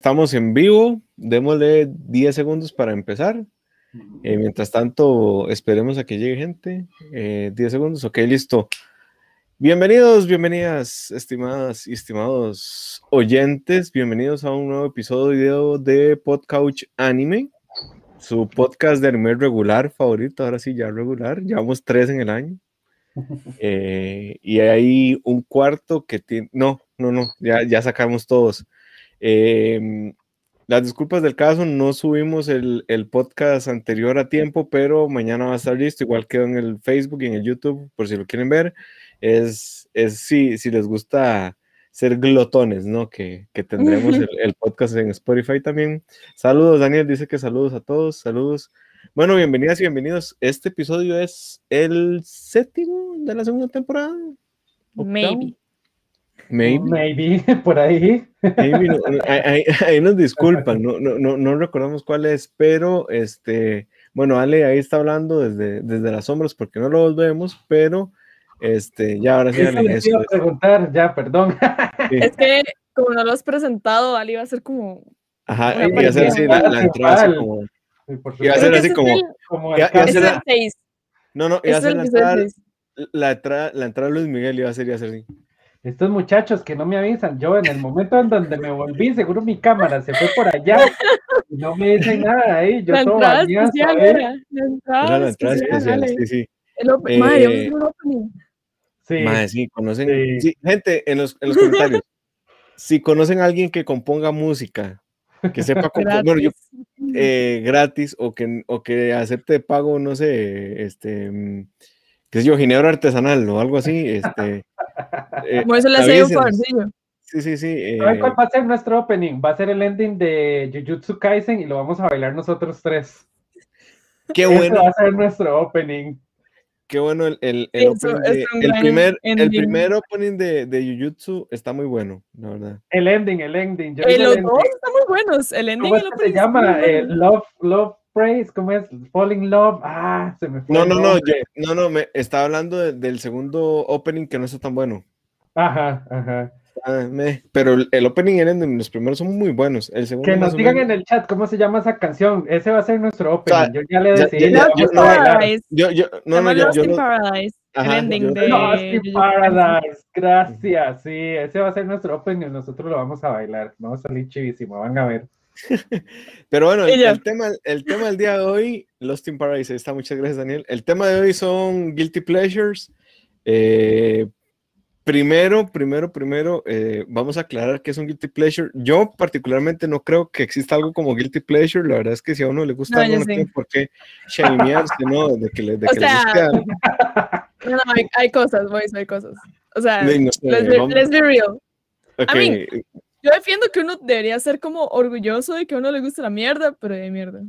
Estamos en vivo, démosle 10 segundos para empezar. Eh, mientras tanto, esperemos a que llegue gente. 10 eh, segundos, ok, listo. Bienvenidos, bienvenidas, estimadas y estimados oyentes. Bienvenidos a un nuevo episodio de Podcouch Anime, su podcast de anime regular favorito. Ahora sí, ya regular. Llevamos tres en el año. Eh, y hay un cuarto que tiene. No, no, no, ya, ya sacamos todos. Em, las disculpas del caso, no subimos el, el, podcast anterior a tiempo, pero mañana va a estar listo, igual quedó en el Facebook y en el YouTube, por si lo quieren ver. Es, es si, si les gusta ser glotones, ¿no? Que, que tendremos el, el, podcast en Spotify también. Saludos, Daniel dice que saludos a todos, saludos. Bueno, bienvenidas y bienvenidos. Este episodio es el séptimo de la segunda temporada. Maybe. Maybe. Maybe, por ahí. ahí, nos disculpan, no, no, no, no, recordamos cuál es, pero este, bueno, Ale ahí está hablando desde, desde las sombras porque no lo vemos, pero este, ya ahora sí. Ale, eso, a preguntar, ya, perdón. Es que como no lo has presentado, Ale iba a ser como. Ajá, iba a ser así la, la entrada, así como. Iba a ser así como. como iba, a ser la, no, no, iba a ser la entrada, la entrada, la entrada Luis Miguel iba a ser, iba a ser así estos muchachos que no me avisan, yo en el momento en donde me volví, seguro mi cámara se fue por allá y no me dicen nada ahí, yo la todo bañado. Era, la entrada, la entrada especial, sí, sí. El open, eh, madre, un opening. Sí. Madre, sí, conocen, sí. sí. gente, en los, en los comentarios, si conocen a alguien que componga música, que sepa componer, bueno, yo, eh, gratis o que, o que acepte pago, no sé, este, qué sé yo, ginebra artesanal o algo así, este eh, Como eso le hace un favorcillo. Sí, sí, sí. Eh, cuál va a ser nuestro opening? Va a ser el ending de Jujutsu Kaisen y lo vamos a bailar nosotros tres. Qué bueno. va a ser nuestro opening. Qué bueno el, el, el, opening de, el primer, el primer opening de, de Jujutsu está muy bueno, la verdad. El ending, el ending. Yo eh, los dos están muy buenos. El ending ¿Cómo el se llama? Eh, love, love Praise, ¿cómo es? Falling Love. Ah, se me fue. No, no, no, yo, no, no, me estaba hablando de, del segundo opening que no está tan bueno. Ajá, ajá. Ah, me, pero el, el opening y el ending, los primeros son muy buenos. El segundo que nos digan en el chat cómo se llama esa canción. Ese va a ser nuestro opening. O sea, yo ya le decidí. Ya, yo, yo, yo, no, no, yo, yo, Paradise. Ajá, el ending de Lost in Paradise. Gracias. Sí, ese va a ser nuestro opening. Nosotros lo vamos a bailar. Vamos a salir chivísimo. Van a ver. Pero bueno, el, el, tema, el tema del día de hoy, Lost in Paradise, está, muchas gracias Daniel. El tema de hoy son Guilty Pleasures. Eh, primero, primero, primero, eh, vamos a aclarar qué es un Guilty Pleasure. Yo particularmente no creo que exista algo como Guilty Pleasure. La verdad es que si a uno le gusta no, algo, no tiene por qué shamearse, ¿no? De que, le, de o que sea, guste No, no, hay, hay cosas, boys, hay cosas. O sea, no sé, let's, be, let's, be, real. Okay. I mean, yo defiendo que uno debería ser como orgulloso de que a uno le guste la mierda, pero de mierda.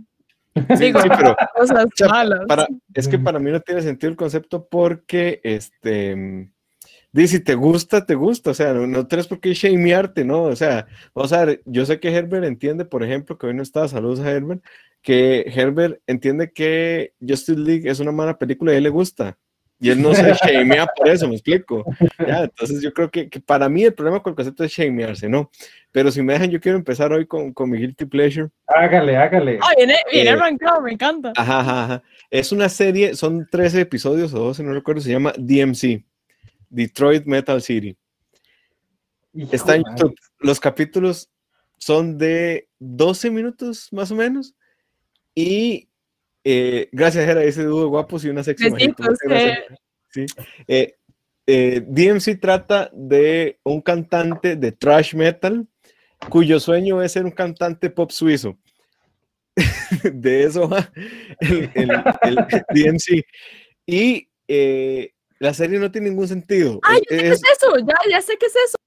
Sí, Digo, sí, pero cosas o sea, malas. Para, es que para mí no tiene sentido el concepto porque, este, dice, si te gusta, te gusta, o sea, no, no tienes por qué shamearte, ¿no? O sea, o sea, yo sé que Herbert entiende, por ejemplo, que hoy no está, saludos a Herbert, que Herbert entiende que Justice League es una mala película y a él le gusta. Y él no se shamea por eso, me explico. Ya, entonces yo creo que, que, para mí el problema con el concepto es shamearse, ¿no? Pero si me dejan, yo quiero empezar hoy con, con mi Guilty Pleasure. Hágale, hágale. Ah, viene, viene eh, arrancado, me encanta. Ajá, ajá, ajá. Es una serie, son 13 episodios o 12, no recuerdo, se llama DMC, Detroit Metal City. Hijo Está en YouTube. Los capítulos son de 12 minutos más o menos. Y eh, gracias, Jera, ese dúo guapos y una sexy sí. eh, eh, DMC trata de un cantante de thrash metal cuyo sueño es ser un cantante pop suizo. de eso va el, el, el DMC. Y eh, la serie no tiene ningún sentido. Ah, yo sé es, qué es eso, ya, ya sé qué es eso.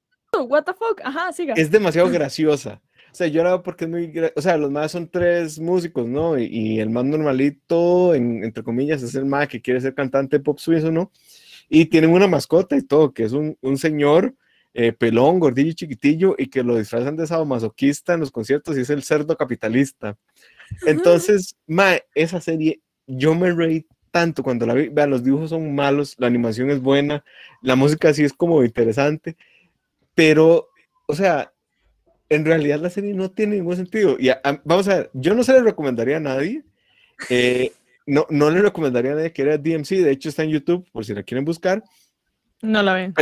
What the fuck, ajá, siga. Es demasiado graciosa. O sea, yo era porque es muy. O sea, los más son tres músicos, ¿no? Y, y el más normalito, en, entre comillas, es el más que quiere ser cantante pop suizo, ¿no? Y tienen una mascota y todo, que es un, un señor eh, pelón, gordillo y chiquitillo, y que lo disfrazan de sadomasoquista en los conciertos y es el cerdo capitalista. Entonces, ma, esa serie, yo me reí tanto cuando la vi. Vean, los dibujos son malos, la animación es buena, la música sí es como interesante, pero, o sea, en realidad la serie no tiene ningún sentido. Y vamos a ver, yo no se le recomendaría a nadie. Eh, no, no le recomendaría a nadie que era DMC. De hecho, está en YouTube, por si la quieren buscar. No la ven.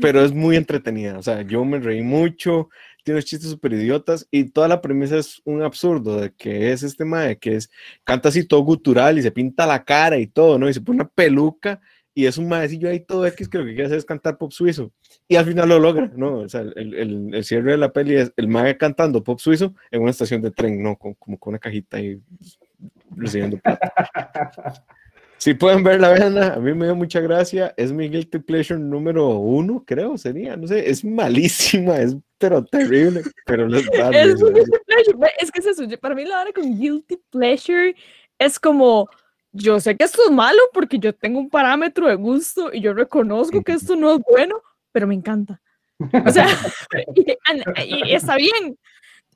Pero, es muy entretenida. O sea, yo me reí mucho. Tiene unos chistes súper idiotas. Y toda la premisa es un absurdo de que es este mae que es, canta así todo gutural y se pinta la cara y todo, ¿no? Y se pone una peluca y es un maecillo ahí todo X que lo que quiere hacer es cantar pop suizo. Y al final lo logra, ¿no? O sea, el, el, el cierre de la peli es el mae cantando pop suizo en una estación de tren, ¿no? Con, como con una cajita ahí recibiendo plata. Si pueden ver la vena, a mí me dio mucha gracia. Es mi guilty pleasure número uno, creo, sería. No sé, es malísima, es pero terrible. Pero es, es, es que es eso. Para mí, la hora con guilty pleasure es como yo sé que esto es malo porque yo tengo un parámetro de gusto y yo reconozco que esto no es bueno, pero me encanta. O sea, y, está bien.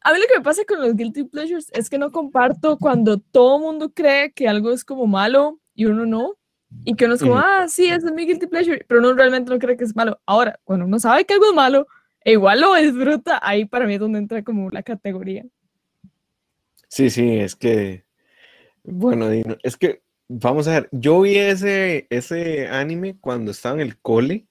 A mí lo que me pasa con los guilty pleasures es que no comparto cuando todo mundo cree que algo es como malo y uno no. Y que uno es como, ah, sí, ese es mi guilty pleasure, pero uno realmente no cree que es malo. Ahora, cuando uno sabe que algo es malo, e igual lo disfruta, ahí para mí es donde entra como la categoría. Sí, sí, es que, bueno, es que Vamos a ver, yo vi ese, ese anime cuando estaba en el cole.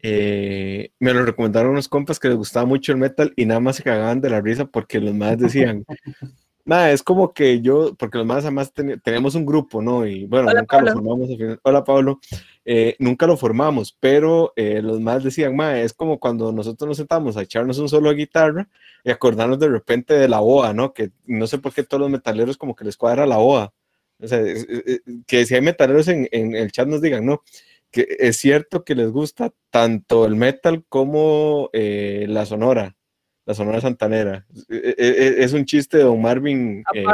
Eh, me lo recomendaron unos compas que les gustaba mucho el metal y nada más se cagaban de la risa porque los más decían, nada, es como que yo, porque los más además tenemos un grupo, ¿no? Y bueno, nunca lo formamos Hola Pablo, eh, nunca lo formamos, pero eh, los más decían, ma, es como cuando nosotros nos sentamos a echarnos un solo de guitarra y acordarnos de repente de la boa, ¿no? Que no sé por qué todos los metaleros como que les cuadra la boa. O sea, que si hay metaleros en, el chat nos digan, ¿no? Que es cierto que les gusta tanto el metal como eh, la sonora, la sonora santanera. E, e, e, es, un chiste de Don Marvin. Eh,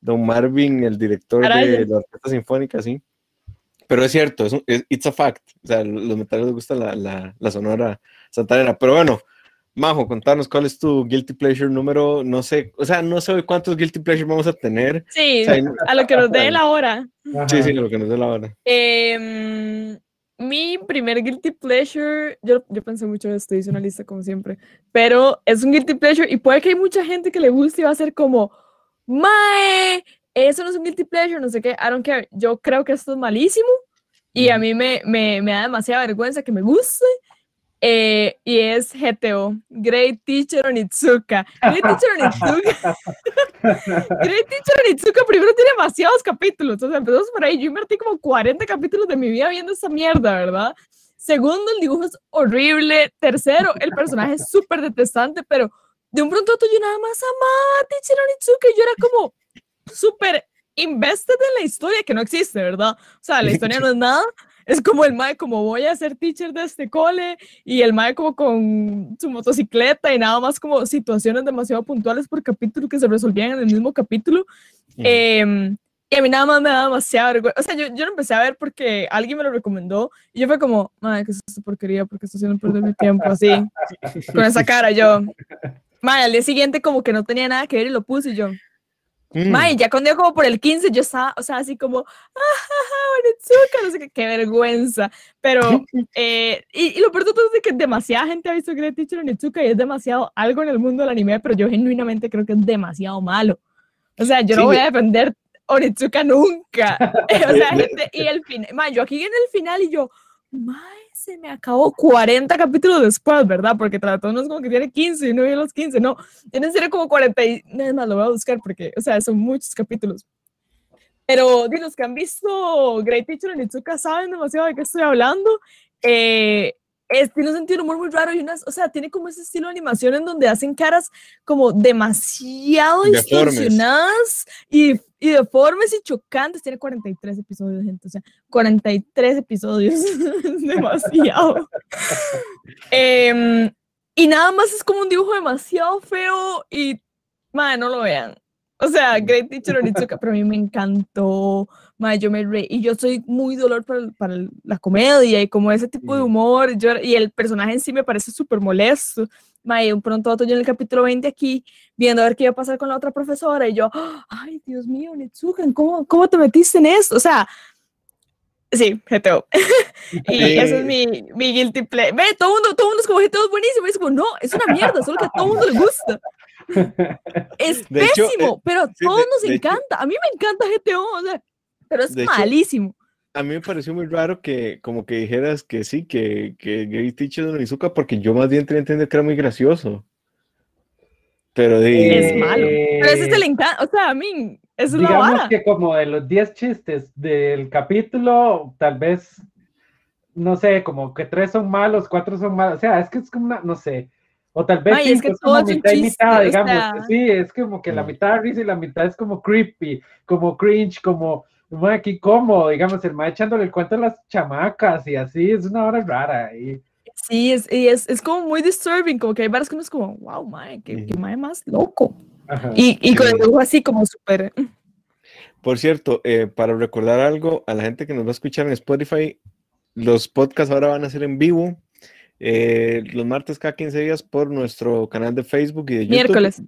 Don Marvin, el director de la Orquesta Sinfónica, sí. Pero es cierto, es, it's a fact. O sea, los metaleros les gusta la, la, la sonora santanera. Pero bueno, Majo, contanos cuál es tu guilty pleasure número, no sé, o sea, no sé cuántos guilty pleasure vamos a tener. Sí, a lo que nos dé la hora. Sí, sí, a lo que nos dé la hora. Em, mi primer guilty pleasure, yo, yo pensé mucho en esto, hice una lista como siempre, pero es un guilty pleasure y puede que hay mucha gente que le guste y va a ser como, mae, eso no es un guilty pleasure, no sé qué, I don't care. Yo creo que esto es malísimo y a mí me, me, me da demasiada vergüenza que me guste eh, y es GTO, Great Teacher Onitsuka. Great Teacher Onitsuka. Great Teacher Onitsuka primero tiene demasiados capítulos, o sea, empezamos por ahí. Yo invertí como 40 capítulos de mi vida viendo esa mierda, ¿verdad? Segundo, el dibujo es horrible. Tercero, el personaje es súper detestante, pero de un pronto yo nada más amaba a Teacher Onitsuka y yo era como súper invested en la historia que no existe, ¿verdad? O sea, la historia no es nada es como el mae, como voy a ser teacher de este cole, y el mae como con su motocicleta y nada más como situaciones demasiado puntuales por capítulo que se resolvían en el mismo capítulo. Em, y a mí nada más me da demasiado vergüenza. O sea, yo, yo lo empecé a ver porque alguien me lo recomendó y yo fue como, madre, ¿qué es esta porquería? Porque estoy haciendo perder mi tiempo así, con esa cara. Yo, madre, al día siguiente como que no tenía nada que ver y lo puse y yo, Mm. ya cuando yo como por el 15, yo estaba, o sea, así como, ah, no sé qué, qué vergüenza. Pero, eh, y, lo peor de todo es que demasiada gente ha visto Great Teacher Onitsuka y es demasiado algo en el mundo del anime, pero yo genuinamente creo que es demasiado malo. O sea, yo no voy a defender Onitsuka nunca. o sea, gente, y el final, yo aquí en el final y yo, mae, se me acabó 40 capítulos después, ¿verdad? Porque trató no es como que tiene 15 y no vi los 15, no, tiene ser como 40 y nada más lo voy a buscar porque, o sea, son muchos capítulos. Pero de los que han visto Great Teacher en Itsuka saben demasiado de qué estoy hablando. Eh, es, tiene un sentido humor muy raro y unas, o sea, tiene como ese estilo de animación en donde hacen caras como demasiado distorsionadas y, y, deformes y chocantes. Tiene 43 episodios, gente, o sea, 43 episodios, demasiado. Em, y nada más es como un dibujo demasiado feo y, madre, no lo vean. O sea, Great Teacher Onitsuka, pero a mí me encantó. Ma, yo me re y yo soy muy dolor para, para, la comedia y como ese tipo de humor. Yo, y el personaje en sí me parece súper molesto. Ma, y un pronto otro yo en el capítulo 20 aquí, viendo a ver qué iba a pasar con la otra profesora. Y yo, ay, Dios mío, Onitsuka, ¿cómo, cómo te metiste en esto? O sea, Sí, GTO. y eso es mi, mi guilty pleasure. Ve, todo el mundo, todo mundo es como GTO es buenísimo. Es como, no, es una mierda, solo que a todo el mundo le gusta. Es pésimo, eh, pero a todos nos encanta. a mí me encanta GTO, o sea, pero es malísimo. a mí me pareció muy raro que como que dijeras que sí, que, que Gary Teacher no Izuka, porque yo más bien tenía entender que era muy gracioso. Pero Es malo. Pero ese es el encanto, o sea, a mí es Digamos que como de los 10 chistes del capítulo, tal vez, no sé, como que tres son malos, cuatro son malos, o sea, es que es como una, no sé, o tal vez es, que todo mitad y mitad, digamos, sí, es como que la mm. mitad risa y la mitad es como creepy, como cringe, como, aquí como, digamos, el ma echándole el cuento a las chamacas y así, es una hora rara. Y, Sí, es, y es, es, como muy disturbing, como que hay varias cosas como, wow, mae, que, que mae más loco. Y, y con el dibujo así como súper... Mm. Por cierto, eh, para recordar algo a la gente que nos va a escuchar en Spotify, los podcasts ahora van a ser en vivo, eh, los martes cada 15 días por nuestro canal de Facebook y de YouTube. Miércoles.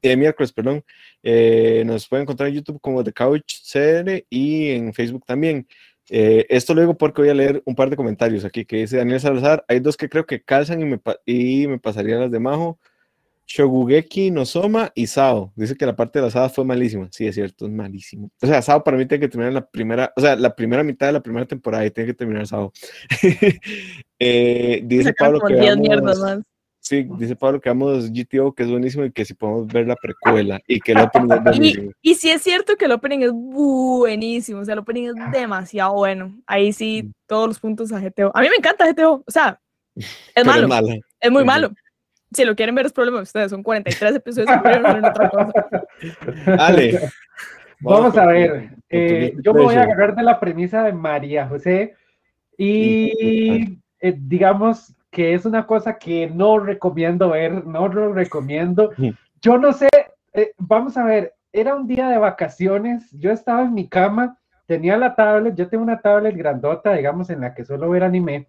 Eh, miércoles, perdón. Eh, nos pueden encontrar en YouTube como The Couch CR y en Facebook también. Eh, esto lo digo porque voy a leer un par de comentarios aquí que dice Daniel Salazar. Hay dos que creo que calzan y me, y me pasarían las de Majo. Shogugeki Nosoma y Sao. Dice que la parte de la Sao fue malísima. Sí, es cierto, es malísimo. O sea, Sao para mí tiene que terminar la primera, o sea, la primera mitad de la primera temporada y tiene que terminar Sao. eh, dice Pablo que vamos, Sí, dice Pablo que vamos GTO, que es buenísimo y que si podemos ver la precuela y que el opening es buenísimo. Y, y sí es cierto que el opening es buenísimo, o sea, el opening es demasiado bueno. Ahí sí, mm. todos los puntos a GTO. A mí me encanta GTO, o sea, es malo. Es, muy malo. Si lo quieren ver es problema de ustedes, son 43 episodios en otra cosa. Ale. Vamos, a ver, eh, yo me voy a agarrar de la premisa de María José y eh, digamos que es una cosa que no recomiendo ver, no lo recomiendo. Yo no sé, eh, vamos a ver, era un día de vacaciones, yo estaba en mi cama, tenía la tablet, yo tengo una tablet grandota, digamos, en la que suelo ver anime,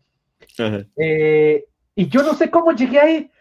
eh, y yo no sé cómo llegué ahí.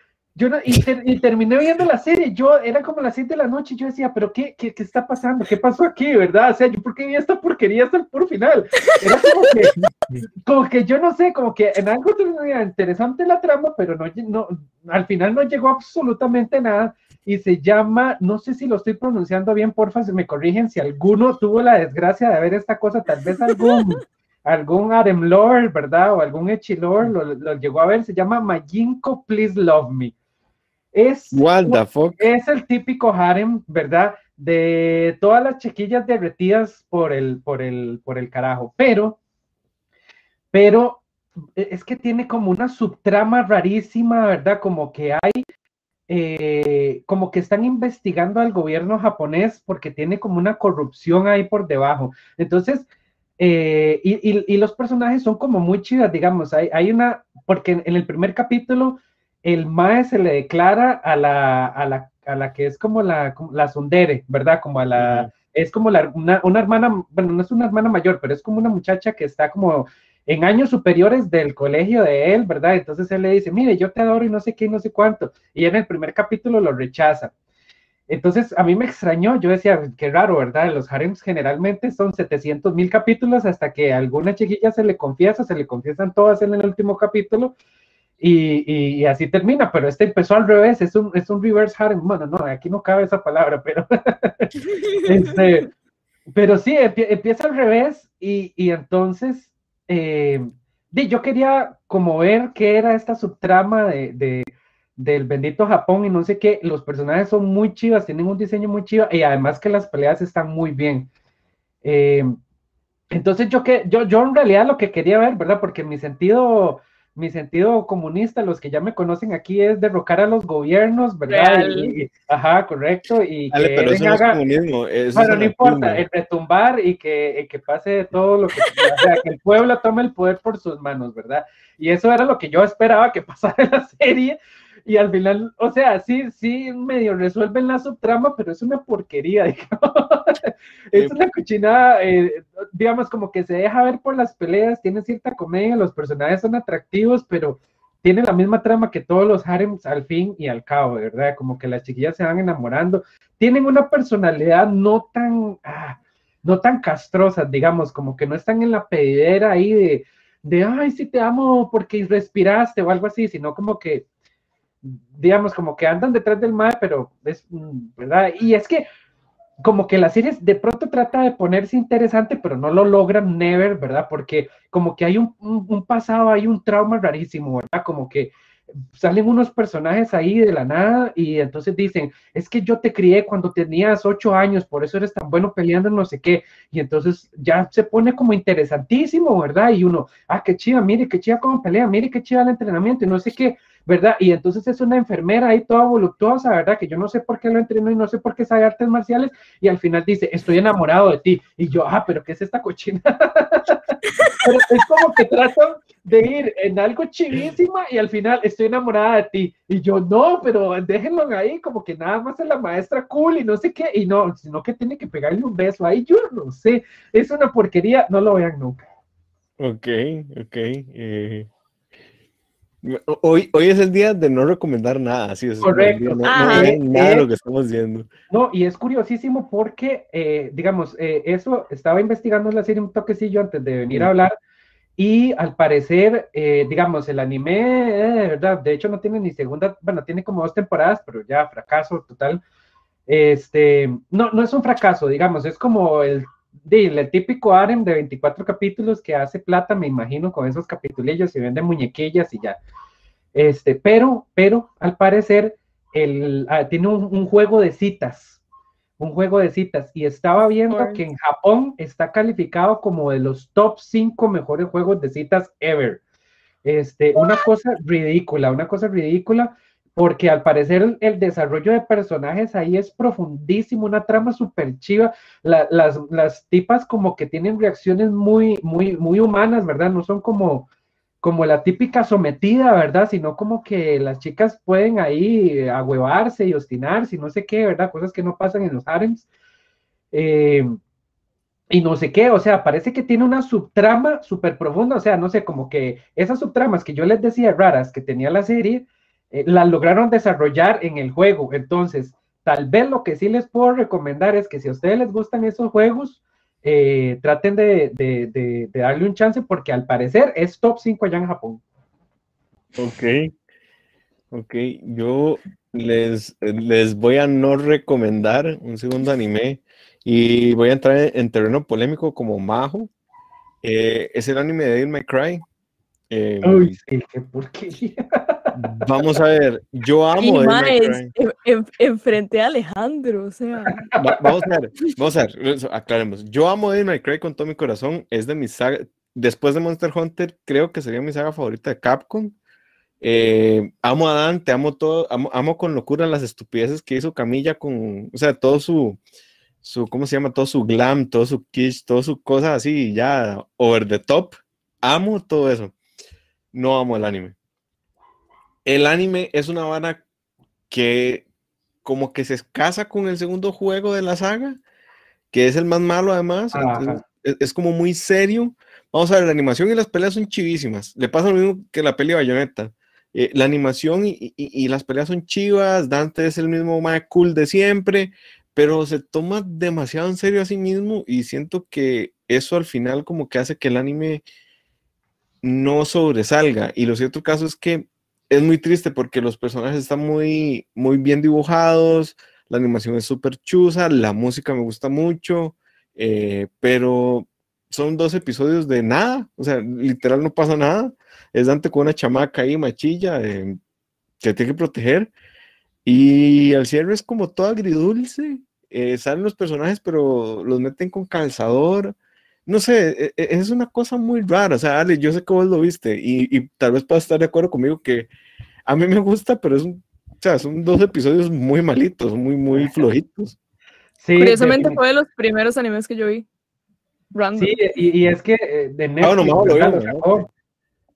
Yo y, terminé viendo la serie, yo era como las 7 de la noche yo decía, pero qué, qué, qué, está pasando? ¿Qué pasó aquí, verdad? O sea, yo por qué vi esta porquería hasta el puro final. Era como que, como que yo no sé, como que en algo tenía interesante la trama, pero no, no, al final no llegó absolutamente nada y se llama, no sé si lo estoy pronunciando bien, porfa, se me corrigen si alguno tuvo la desgracia de ver esta cosa, tal vez algún algún Arem Lord, ¿verdad? O algún Echilor lo, lo, llegó a ver, se llama Majinko Please Love Me. Es, es el típico harem, ¿verdad? De todas las chiquillas derretidas por el, por el, por el carajo. Pero, pero e, es que tiene como una subtrama rarísima, ¿verdad? Como que hay, eh, como que están investigando al gobierno japonés porque tiene como una corrupción ahí por debajo. Entonces, eh, y, y, los personajes son como muy chidas, digamos, hay, hay una, porque en, el primer capítulo el Mae se le declara a la, a la, a la que es como la, la Sundere, ¿verdad? Como a la, es como la, una, una, hermana, bueno, no es una hermana mayor, pero es como una muchacha que está como en años superiores del colegio de él, ¿verdad? Entonces él le dice, mire, yo te adoro y no sé qué y no sé cuánto. Y en el primer capítulo lo rechaza. Entonces, a mí me extrañó, yo decía, qué raro, ¿verdad? Los harems generalmente son 700 mil capítulos hasta que a alguna chiquilla se le confiesa, se le confiesan todas en el último capítulo y, y, así termina, pero este empezó al revés, es un, es un reverse harem, bueno, no, aquí no cabe esa palabra, pero, este, pero sí, empieza al revés y, y entonces, eh, yo quería como ver qué era esta subtrama de, de, del bendito Japón y no sé qué, los personajes son muy chivas, tienen un diseño muy chiva y además que las peleas están muy bien. Eh, entonces yo que yo, yo en realidad lo que quería ver, ¿verdad? Porque mi sentido mi sentido comunista, los que ya me conocen aquí, es derrocar a los gobiernos, ¿verdad? ajá, correcto. Y que pero eso no es comunismo. bueno, no importa, el retumbar y que, que pase todo lo que, o sea, que el pueblo tome el poder por sus manos, ¿verdad? Y eso era lo que yo esperaba que pasara en la serie, y al final, o sea, sí, sí, medio resuelven la subtrama, pero es una porquería, digamos. es una cochinada, eh, digamos, como que se deja ver por las peleas, tiene cierta comedia, los personajes son atractivos, pero tiene la misma trama que todos los harems al fin y al cabo, ¿verdad? Como que las chiquillas se van enamorando. Tienen una personalidad no tan, ah, no tan castrosas, digamos, como que no están en la pedidera ahí de, de, ay, sí te amo porque respiraste o algo así, sino como que, digamos, como que andan detrás del mar, pero es, mm, ¿verdad? Y es que como que la serie de pronto trata de ponerse interesante, pero no lo logran never, ¿verdad? Porque como que hay un, un pasado, hay un trauma rarísimo, ¿verdad? Como que salen unos personajes ahí de la nada y entonces dicen, es que yo te crié cuando tenías ocho años, por eso eres tan bueno peleando, no sé qué, y entonces ya se pone como interesantísimo, ¿verdad? Y uno, ah, qué chiva, mire, qué chiva cómo pelea, mire, qué chiva el entrenamiento, y no sé qué, ¿verdad? Y entonces es una enfermera ahí toda voluptuosa, ¿verdad? Que yo no sé por qué lo entrenó y no sé por qué sabe artes marciales, y al final dice, estoy enamorado de ti, y yo, ah, pero ¿qué es esta cochina? pero es como que tratan de ir en algo chivísima y al final estoy enamorada de ti. Y yo, no, pero déjenlo ahí, como que nada más es la maestra cool y no sé qué, y no, sino que tiene que pegarle un beso ahí, yo no sé, es una porquería, no lo vean nunca. Ok, ok. Eh, hoy, hoy es el día de no recomendar nada, así es. Correcto. No, nada de lo que estamos viendo. No, y es curiosísimo porque, eh, digamos, eh, eso estaba investigando la serie un toquecillo antes de venir a hablar y al parecer, eh, digamos, el anime, eh, ¿verdad? De hecho, no tiene ni segunda, bueno, tiene como dos temporadas, pero ya fracaso total. Este, no, no es un fracaso, digamos, es como el, el típico harem de 24 capítulos que hace plata, me imagino, con esos capitulillos y vende muñequillas y ya. Este, pero, pero al parecer, el, ah, tiene un juego de citas un juego de citas y estaba viendo que en Japón está calificado como de los top 5 mejores juegos de citas ever. Este, una cosa ridícula, una cosa ridícula, porque al parecer el, desarrollo de personajes ahí es profundísimo, una trama súper chiva. las, las tipas como que tienen reacciones muy, muy, muy humanas, ¿verdad? No son como, como la típica sometida, ¿verdad? Sino como que las chicas pueden ahí agüevarse y obstinarse y no sé qué, ¿verdad? Cosas que no pasan en los harems. Eh, y no sé qué, o sea, parece que tiene una subtrama súper profunda, o sea, no sé, como que esas subtramas que yo les decía raras que tenía la serie, eh, las lograron desarrollar en el juego. Entonces, tal vez lo que sí les puedo recomendar es que si a ustedes les gustan esos juegos, eh, traten de, darle un chance porque al parecer es top 5 allá en Japón. Ok, ok, yo les, les voy a no recomendar un segundo anime y voy a entrar en, terreno polémico como Majo. Eh, es el anime de Devil May Cry. Eh, Uy, sí, qué porquería. Vamos a ver, yo amo. enfrente a Alejandro, o sea. vamos a ver, vamos a ver, aclaremos. Yo amo Devil May Cry con todo mi corazón. Es de mis saga. Después de Monster Hunter, creo que sería mi saga favorita de Capcom. Eh, amo a Dante, amo todo, amo, con locura las estupideces que hizo Camilla con, o sea, todo su, su, ¿cómo se llama? Todo su glam, todo su kitsch, todo su cosa así, ya over the top. Amo todo eso. No amo el anime el anime es una vara que como que se casa con el segundo juego de la saga, que es el más malo además, es, como muy serio. Vamos a ver, la animación y las peleas son chivísimas. Le pasa lo mismo que la peli Bayonetta. Eh, la animación y, las peleas son chivas, Dante es el mismo más cool de siempre, pero se toma demasiado en serio a sí mismo y siento que eso al final como que hace que el anime no sobresalga. Y lo cierto caso es que es muy triste porque los personajes están muy, muy bien dibujados, la animación es súper chusa, la música me gusta mucho, eh, pero son dos episodios de nada, o sea, literal no pasa nada. Es Dante con una chamaca ahí, machilla, eh, que tiene que proteger. Y al cierre es como todo agridulce. Eh, salen los personajes, pero los meten con calzador. No sé, e, e, es una cosa muy rara. O sea, Ale, yo sé que vos lo viste y, y tal vez puedas estar de acuerdo conmigo que a mí me gusta, pero es un, o sea, son dos episodios muy malitos, muy, muy flojitos. Sí, Curiosamente fue de los primeros animes que yo vi. Random. Sí, y, es que eh, de Netflix, lo, sacó.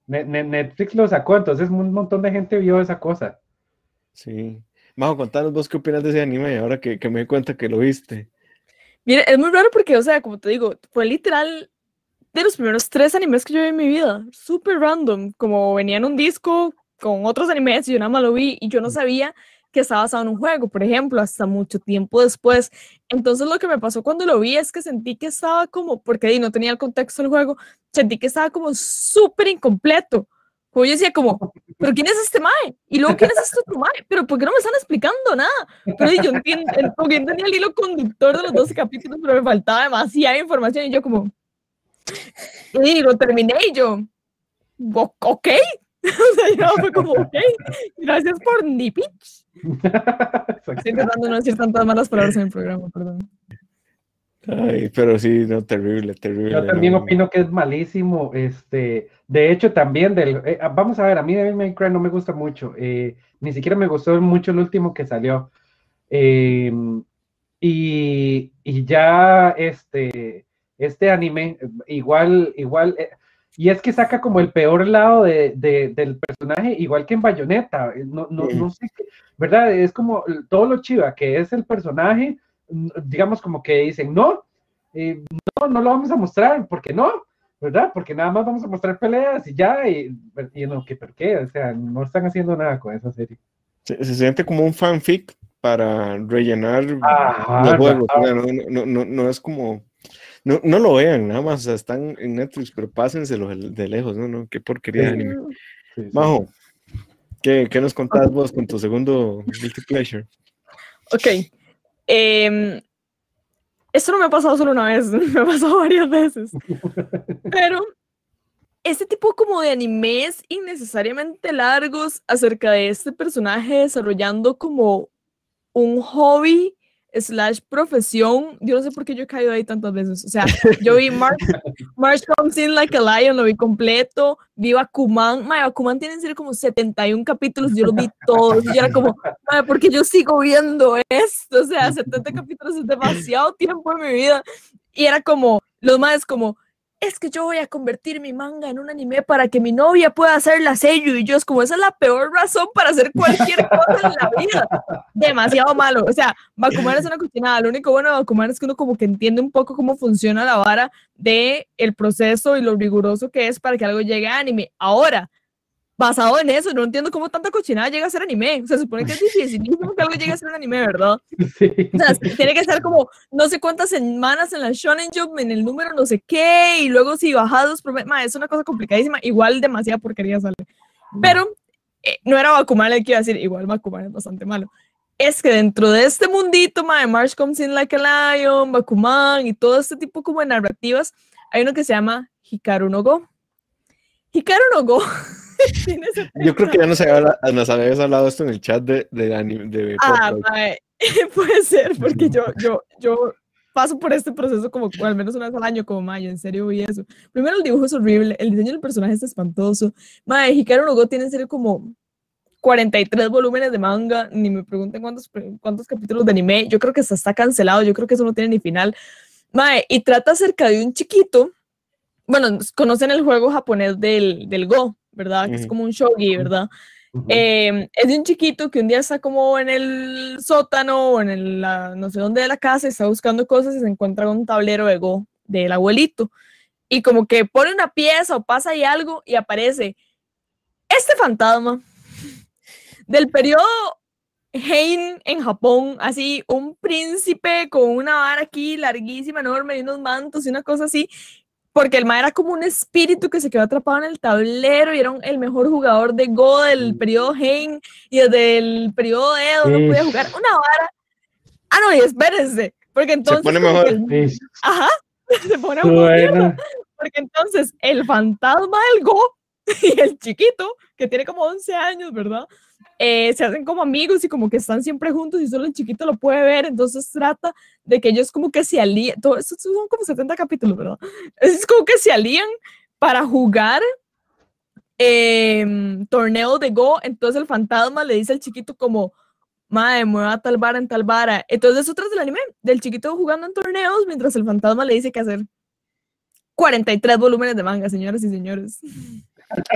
Netflix lo sacó, entonces un montón de gente vio esa cosa. Sí. Vamos a contaros vos qué opinas de ese anime ahora que, que me di cuenta que lo viste. Mira, es muy raro porque, o sea, como te digo, fue literal de los primeros tres animes que yo vi en mi vida. Súper random. Como venía en un disco con otros animes y yo nada más lo vi y yo no sabía que está basado en un juego, por ejemplo, hasta mucho tiempo después. Entonces lo que me pasó cuando lo vi es que sentí que estaba como, porque no tenía el contexto del juego, sentí que estaba como súper incompleto. Como yo decía como, ¿pero quién es este mae? Y luego, ¿quién es este otro mae? ¿Pero por qué no me están explicando nada? Pero yo entiendo, porque tenía el hilo conductor de los 12 capítulos, pero me faltaba demasiada información y yo como... Y lo terminé y yo, ok. o sea, yo fue como, ok, gracias por ni pitch. Estoy intentando no decir tantas malas palabras en el programa, perdón. Ay, pero sí, no, terrible, terrible. Yo también opino que es malísimo. Este, de hecho, también del, eh, ah, vamos a ver, a mí Devil May Cry no me gusta mucho. Eh, ni siquiera me gustó mucho el último que salió. Em, y, y, ya este, este anime, igual, igual, eh, y es que saca como el peor lado de, del personaje, igual que en Bayonetta. No, no, no sé, ¿verdad? Es como todo lo chiva que es el personaje digamos como que dicen, no, eh, no, no lo vamos a mostrar, porque no, ¿verdad? Porque nada más vamos a mostrar peleas y ya, y, y no, que ¿por qué? O sea, no están haciendo nada con esa serie. Se, siente como un fanfic para rellenar los juegos, no, no, no, es como... No, no lo vean, nada más, están en Netflix, pero pásenselo de lejos, ¿no? no qué porquería de anime. Majo, ¿qué, ¿qué, nos contás vos con tu segundo Guilty Pleasure? Ok, eh, esto no me ha pasado solo una vez, me ha pasado varias veces. Pero este tipo como de animes innecesariamente largos acerca de este personaje desarrollando como un hobby slash profesión, yo no sé por qué yo he caído ahí tantas veces. O sea, yo vi March, March Comes In Like a Lion, lo vi completo, vi Bakuman, Mae, Bakuman tiene en serio como 71 capítulos, yo lo vi todos, y era como, Mae, porque yo sigo viendo esto, o sea, 70 capítulos es demasiado tiempo en mi vida, y era como, los más como, es que yo voy a convertir mi manga en un anime para que mi novia pueda hacer la sello y yo es como esa es la peor razón para hacer cualquier cosa en la vida. Demasiado malo. O sea, Bakuman es una cochinada. Lo único bueno de Bakuman es que uno como que entiende un poco cómo funciona la vara de el proceso y lo riguroso que es para que algo llegue a anime. Ahora, basado en eso. No entiendo cómo tanta cochinada llega a ser anime. O sea, se supone que es difícil que algo llegue a ser un anime, ¿verdad? Sí. O sea, tiene que ser como no sé cuántas semanas en la Shonen Jump, en el número no sé qué, y luego si bajados, es una cosa complicadísima. Igual demasiada porquería sale. Mm. Pero eh, no era Bakuman el que iba a decir, igual Bakuman es bastante malo. Es que dentro de este mundito, de March Comes In Like a Lion, Bakuman y todo este tipo como de narrativas, hay uno que se llama Hikaru no Go. Hikaru no Go Yo creo que ya nos, había, nos habías hablado esto en el chat de, de, Ah, puede ser, porque yo, yo, yo paso por este proceso como al menos una vez al año, como Maya, en serio vi eso. Primero el dibujo es horrible, el diseño del personaje es espantoso. Mae, Hikaru no Go tiene en serio como 43 volúmenes de manga, ni me pregunten cuántos, cuántos capítulos de anime, yo creo que está cancelado, yo creo que eso no tiene ni final. Mae, y trata acerca de un chiquito, bueno, conocen el juego japonés del, del Go, ¿verdad? Que es como un shogi, ¿verdad? Em, es de un chiquito que un día está como en el sótano o en el, no sé dónde de la casa, está buscando cosas y se encuentra con un tablero de Go del abuelito. Y como que pone una pieza o pasa ahí algo y aparece este fantasma del periodo Hein en Japón, así un príncipe con una vara aquí larguísima, enorme y unos mantos y una cosa así, porque el ma era como un espíritu que se quedó atrapado en el tablero y era el mejor jugador de Go del periodo Hein y desde el periodo Edo no podía jugar una vara. Ah, no, y espérense, porque entonces... Se pone mejor. ajá, se pone bueno. Porque entonces el fantasma del Go y el chiquito, que tiene como 11 años, ¿verdad? Eh, se hacen como amigos y como que están siempre juntos y solo el chiquito lo puede ver, entonces trata de que ellos como que se alían, todo eso son como 70 capítulos, ¿verdad? Es como que se alían para jugar eh, torneo de Go, entonces el fantasma le dice al chiquito como, madre, mueva tal vara en tal vara, entonces eso tras del anime, del chiquito jugando en torneos mientras el fantasma le dice que hacer 43 volúmenes de manga, señoras y señores.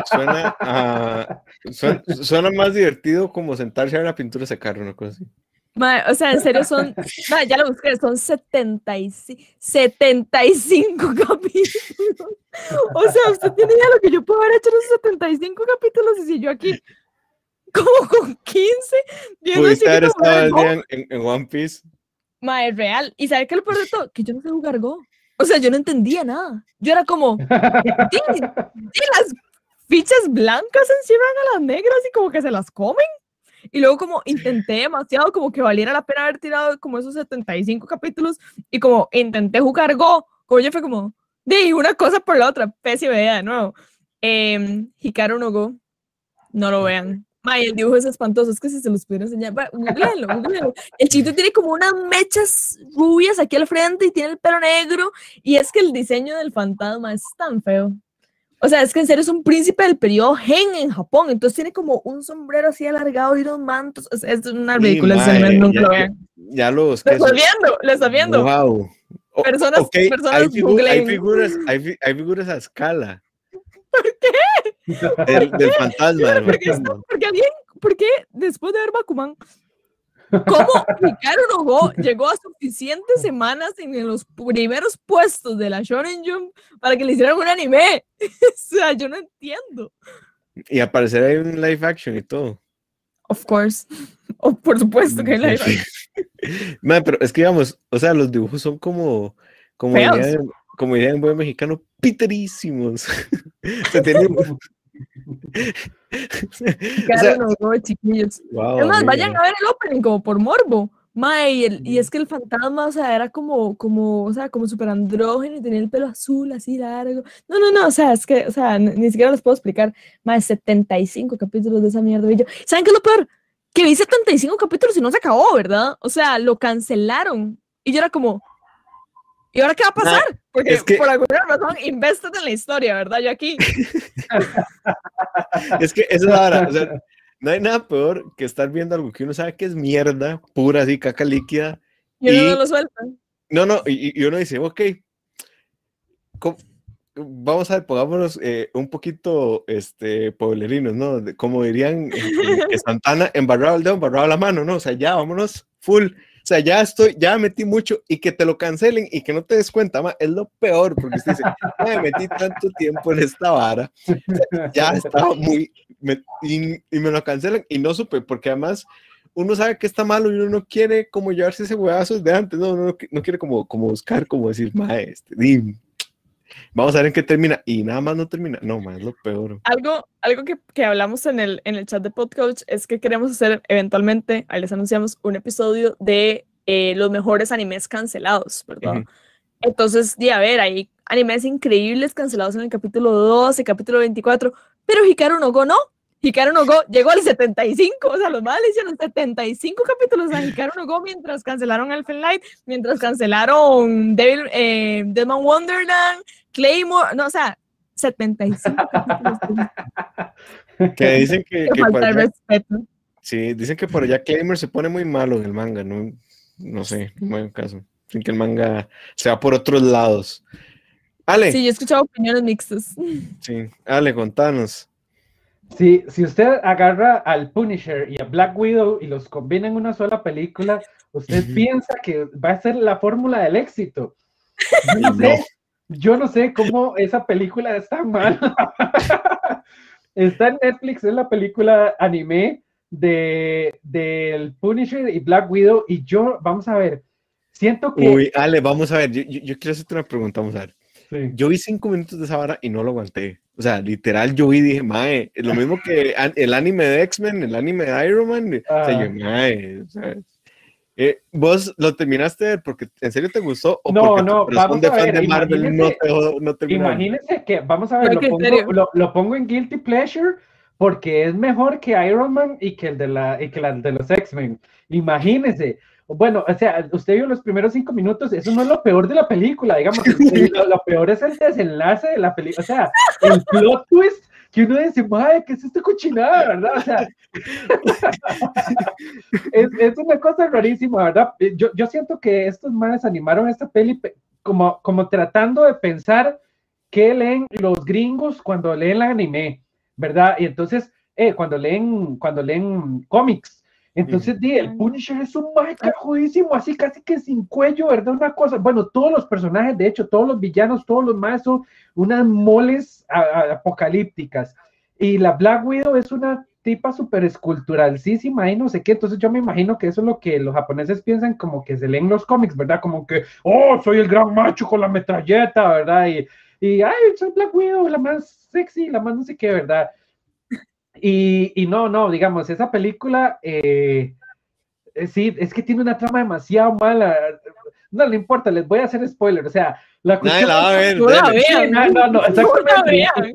Suena, suena, más divertido como sentarse a ver la pintura secar, una cosa así. o sea, en serio son, ya lo busqué, son 75, 75 capítulos. O sea, usted tiene idea de lo que yo puedo haber hecho en esos 75 capítulos y si yo aquí como con 15. viendo Pudiste haber estado el Go. día en, en One Piece. Mae, real. ¿Y sabes qué es lo peor de todo? Que yo no sé jugar Go. O sea, yo no entendía nada. Yo era como, "Di, di, las fichas blancas encierran a las negras y como que se las comen. Y luego como intenté demasiado como que valiera la pena haber tirado como esos 75 capítulos y como intenté jugar Go. Como yo fue como, di una cosa por la otra. Pésima idea de nuevo. Eh, Hikaru no Go. No lo vean. May, el dibujo es espantoso, es que si se los pudiera enseñar, googleenlo, googleenlo. El chito tiene como unas mechas rubias aquí al frente y tiene el pelo negro, y es que el diseño del fantasma es tan feo. O sea, es que en serio es un príncipe del periodo Gen en Japón, entonces tiene como un sombrero así alargado y unos mantos, es, es una ridícula, nunca ya- lo vean. Ya lo Lo busqué. estás viendo, lo estás viendo. Wow. O- Personas- personas hay, figu- hay googleen. figuras, hay, fi- hay figuras a escala. Del, del fantasma. del fantasma. porque alguien, ¿por qué después de ver Bakuman, cómo Hikaru no Go llegó a suficientes semanas en los primeros puestos de la Shonen Jump para que le hicieran un anime? o sea, yo no entiendo. Y aparecerá en un live action y todo. Of course. O por supuesto que hay live action. Man, pero es que digamos, o sea, los dibujos son como, como dirían, como dirían en buen mexicano, piterísimos. o sea, tienen- o sea, no Go, chiquillos. wow, Es más, amiga. vayan a ver el opening como por morbo. Mae, y, el- y es que el fantasma, o sea, era como, como, o sea, como súper andrógeno y tenía el pelo azul así largo. No, no, no, o sea, es que, o sea, ni, ni siquiera les puedo explicar. Mae, 75 capítulos de esa mierda. Y yo, ¿saben qué es lo peor? Que vi 75 capítulos y no se acabó, ¿verdad? O sea, lo cancelaron. Y yo era como, ¿y ahora qué va a pasar? Porque es que- por alguna razón, invested en la historia, ¿verdad? Yo aquí. Es que eso es ahora, o sea, no hay nada peor que estar viendo algo que uno sabe que es mierda, pura así, caca líquida. Y uno Y- no lo suelta. No, no, y, y uno dice, ok, co- vamos a ver, pongámonos eh, un poquito este, pueblerinos, ¿no? De- Como dirían eh, que Santana, embarrado el dedo, embarrado la mano, ¿no? O sea, ya, vámonos, full. O sea, ya estoy, ya metí mucho y que te lo cancelen y que no te des cuenta, ma, es lo peor, porque usted dice, "Mae, metí tanto tiempo en esta vara, ya estaba muy, me- y, me lo cancelan y no supe, porque además uno sabe que está malo y uno no quiere como llevarse ese huevazo de antes, no, no, no quiere como, como buscar, como decir, mae, este, di, vamos a ver en qué termina, y nada más no termina, no, es lo peor. Algo, algo que, que hablamos en el, en el chat de Podcoach es que queremos hacer eventualmente, ahí les anunciamos, un episodio de eh, los mejores animes cancelados, ¿verdad? Ujú. Entonces, di, a ver, hay animes increíbles cancelados en el capítulo 12, capítulo 24, pero Hikaru no Go no. Hikaru no Go llegó al 75, o sea, los males hicieron 75 capítulos a Hikaru no Go mientras cancelaron Elfen Light, mientras cancelaron Devil, eh, Deadman Wonderland, Claymore, no, o sea, 75 capítulos. Que dicen que, que por falta allá, respeto. sí, dicen que por allá Claymore se pone muy malo en el manga, no, no sé, no me hagan caso, sin que el manga se va por otros lados. Ale, Sí, yo he escuchado opiniones mixtas. sí, Ale, contanos. Si, si usted agarra al Punisher y a Black Widow y los combina en una sola película, usted piensa que va a ser la fórmula del éxito. No. sé, yo no sé cómo esa película es tan mala. Está en Netflix, es la película anime de del Punisher y Black Widow. Y yo, vamos a ver, siento que. Uy, Ale, vamos a ver, yo, yo- yo quiero hacerte una pregunta, vamos a ver. Sí. Yo vi cinco minutos de esa vara y no lo aguanté. O sea, literal, yo vi y dije, mae, es lo mismo que el anime de X-Men, el anime de Iron Man. O sea, Ah. yo, mae, o sea, eh, ¿Vos lo terminaste porque en serio te gustó o No, no, vamos de a ver, de Marvel no imagínese- te no? Imagínense que, vamos a No ver, lo pongo, lo, lo pongo en Guilty Pleasure porque es mejor que Iron Man y que el de, la, y que la de los X-Men. Imagínense. Bueno, o sea, usted vio los primeros cinco minutos, eso no es lo peor de la película, digamos, lo, lo peor es el desenlace de la película, o sea, el plot twist que uno dice, madre, ¿qué es esta cochinada, verdad? O sea, es, es una cosa rarísima, ¿verdad? Eh, Yo, yo siento que estos manes animaron esta peli pe- como, como tratando de pensar qué leen los gringos cuando leen el anime, ¿verdad? Y entonces, eh, cuando leen, cuando leen cómics. Entonces, di, el Punisher es un mae jodísimo, así casi que sin cuello, ¿verdad? Una cosa, bueno, todos los personajes, de hecho, todos los villanos, todos los más son unas moles a- a- apocalípticas. Y la Black Widow es una tipa súper esculturalísima y no sé qué. Entonces yo me imagino que eso es lo que los japoneses piensan como que se leen los cómics, ¿verdad? Como que, oh, soy el gran macho con la metralleta, ¿verdad? Y, y ay, soy Black Widow, la más sexy, la más no sé qué, ¿verdad? Y, y no, no, digamos, esa película, eh, eh, sí, es que tiene una trama demasiado mala. No le importa, les voy a hacer spoiler. O sea, la cuestión. la va a ver, No la dale. vean. No, no, no, No la exactamente. vean.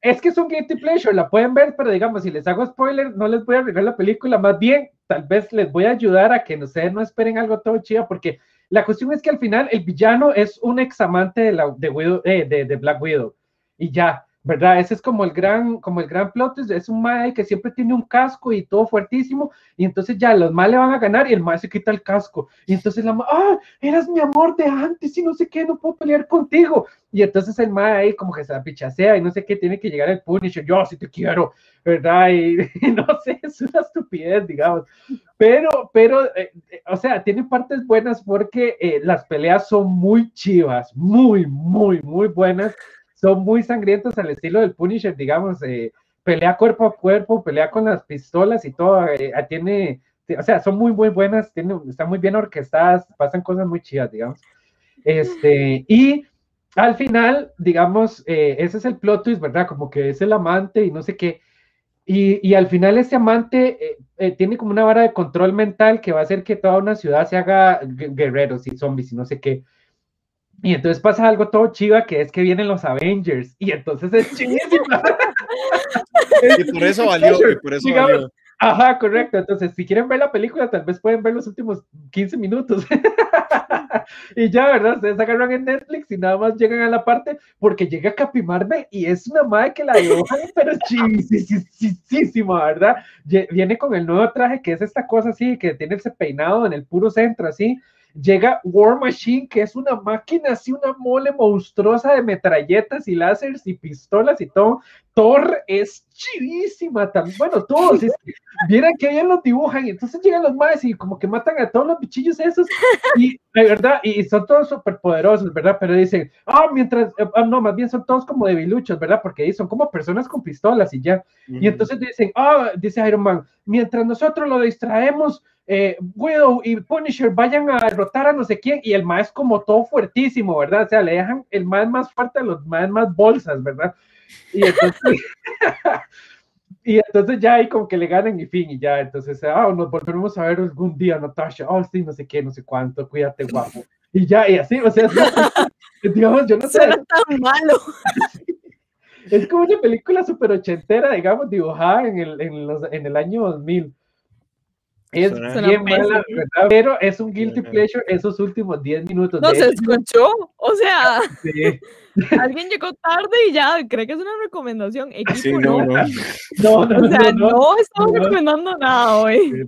Es que es un guilty pleasure, la pueden ver, pero digamos, si les hago spoiler, no les voy a arruinar la película. Más bien, tal vez les voy a ayudar a que no ustedes no esperen algo todo chido, porque la cuestión es que al final el villano es un examante de, la, de, Widow- eh, de, de Black Widow. Y ya, ¿verdad? Ese es como el gran, como el gran plot, es, un mae que siempre tiene un casco y todo fuertísimo, y entonces ya los mae le van a ganar y el mae se quita el casco, y entonces la mae, ah, eras mi amor de antes y no sé qué, no puedo pelear contigo, y entonces el mae como que se la pichasea y no sé qué, tiene que llegar el Punisher, yo sí te quiero, ¿verdad? Y, y no sé, es una estupidez, digamos, pero, pero, eh, eh, o sea, tiene partes buenas porque eh, las peleas son muy chivas, muy, muy, muy buenas, son muy sangrientas al estilo del Punisher, digamos, eh, pelea cuerpo a cuerpo, pelea con las pistolas y todo, eh, tiene, o sea, son muy, muy buenas, tiene, están muy bien orquestadas, pasan cosas muy chidas, digamos. Este, y al final, digamos, eh, ese es el plot twist, ¿verdad? Como que es el amante y no sé qué. Y, y al final ese amante tiene como una vara de control mental que va a hacer que toda una ciudad se haga gu- guerreros y zombies y no sé qué. Y entonces pasa algo todo chiva que es que vienen los Avengers y entonces es chivísima. Y por eso valió, y por eso Digamos, valió. Ajá, correcto. Entonces, si quieren ver la película, tal vez pueden ver los últimos 15 minutos. y ya, ¿verdad? Ustedes agarran en Netflix y nada más llegan a la parte porque llega Capi Marvel y es una madre que la dibujan, pero chivísima, ¿verdad? Viene con el nuevo traje que es esta cosa así, que tiene ese peinado en el puro centro, así. Llega War Machine, que es una máquina así, una mole monstruosa de metralletas y láseres y pistolas y todo. Thor es chivísima también. Bueno, todos. es que Vieran que ellos los dibujan y entonces llegan los maes y como que matan a todos los bichillos esos y de verdad, y son todos súper poderosos, ¿verdad? Pero dicen, ah, mientras, eh, ah, no, más bien son todos como debiluchos, ¿verdad? Porque ahí son como personas con pistolas y ya. Y entonces dicen, ah, dice Iron Man, mientras nosotros lo distraemos, eh, Widow y Punisher vayan a derrotar a no sé quién, y el más es como todo fuertísimo, ¿verdad? O sea, le dejan el más más fuerte a los más más bolsas, ¿verdad? Y entonces, y entonces ya ahí como que le ganan y fin, y ya, entonces, ah, nos volveremos a ver algún día, Natasha, oh, sí, no sé qué, no sé cuánto, cuídate, guapo. Y ya, y así, o sea, es- digamos, yo no sé, Suena tan malo. es como una película súper ochentera, digamos, dibujada en el, en los, en el año 2000. Es Suena- bien mala. Pero es un guilty pleasure esos últimos 10 minutos. No de se hecho, escuchó. O sea, sí. alguien llegó tarde y ya cree que es una recomendación. Equipo, Sí, no. no, no. No, no, O sea, no, no. no estamos no. recomendando nada hoy.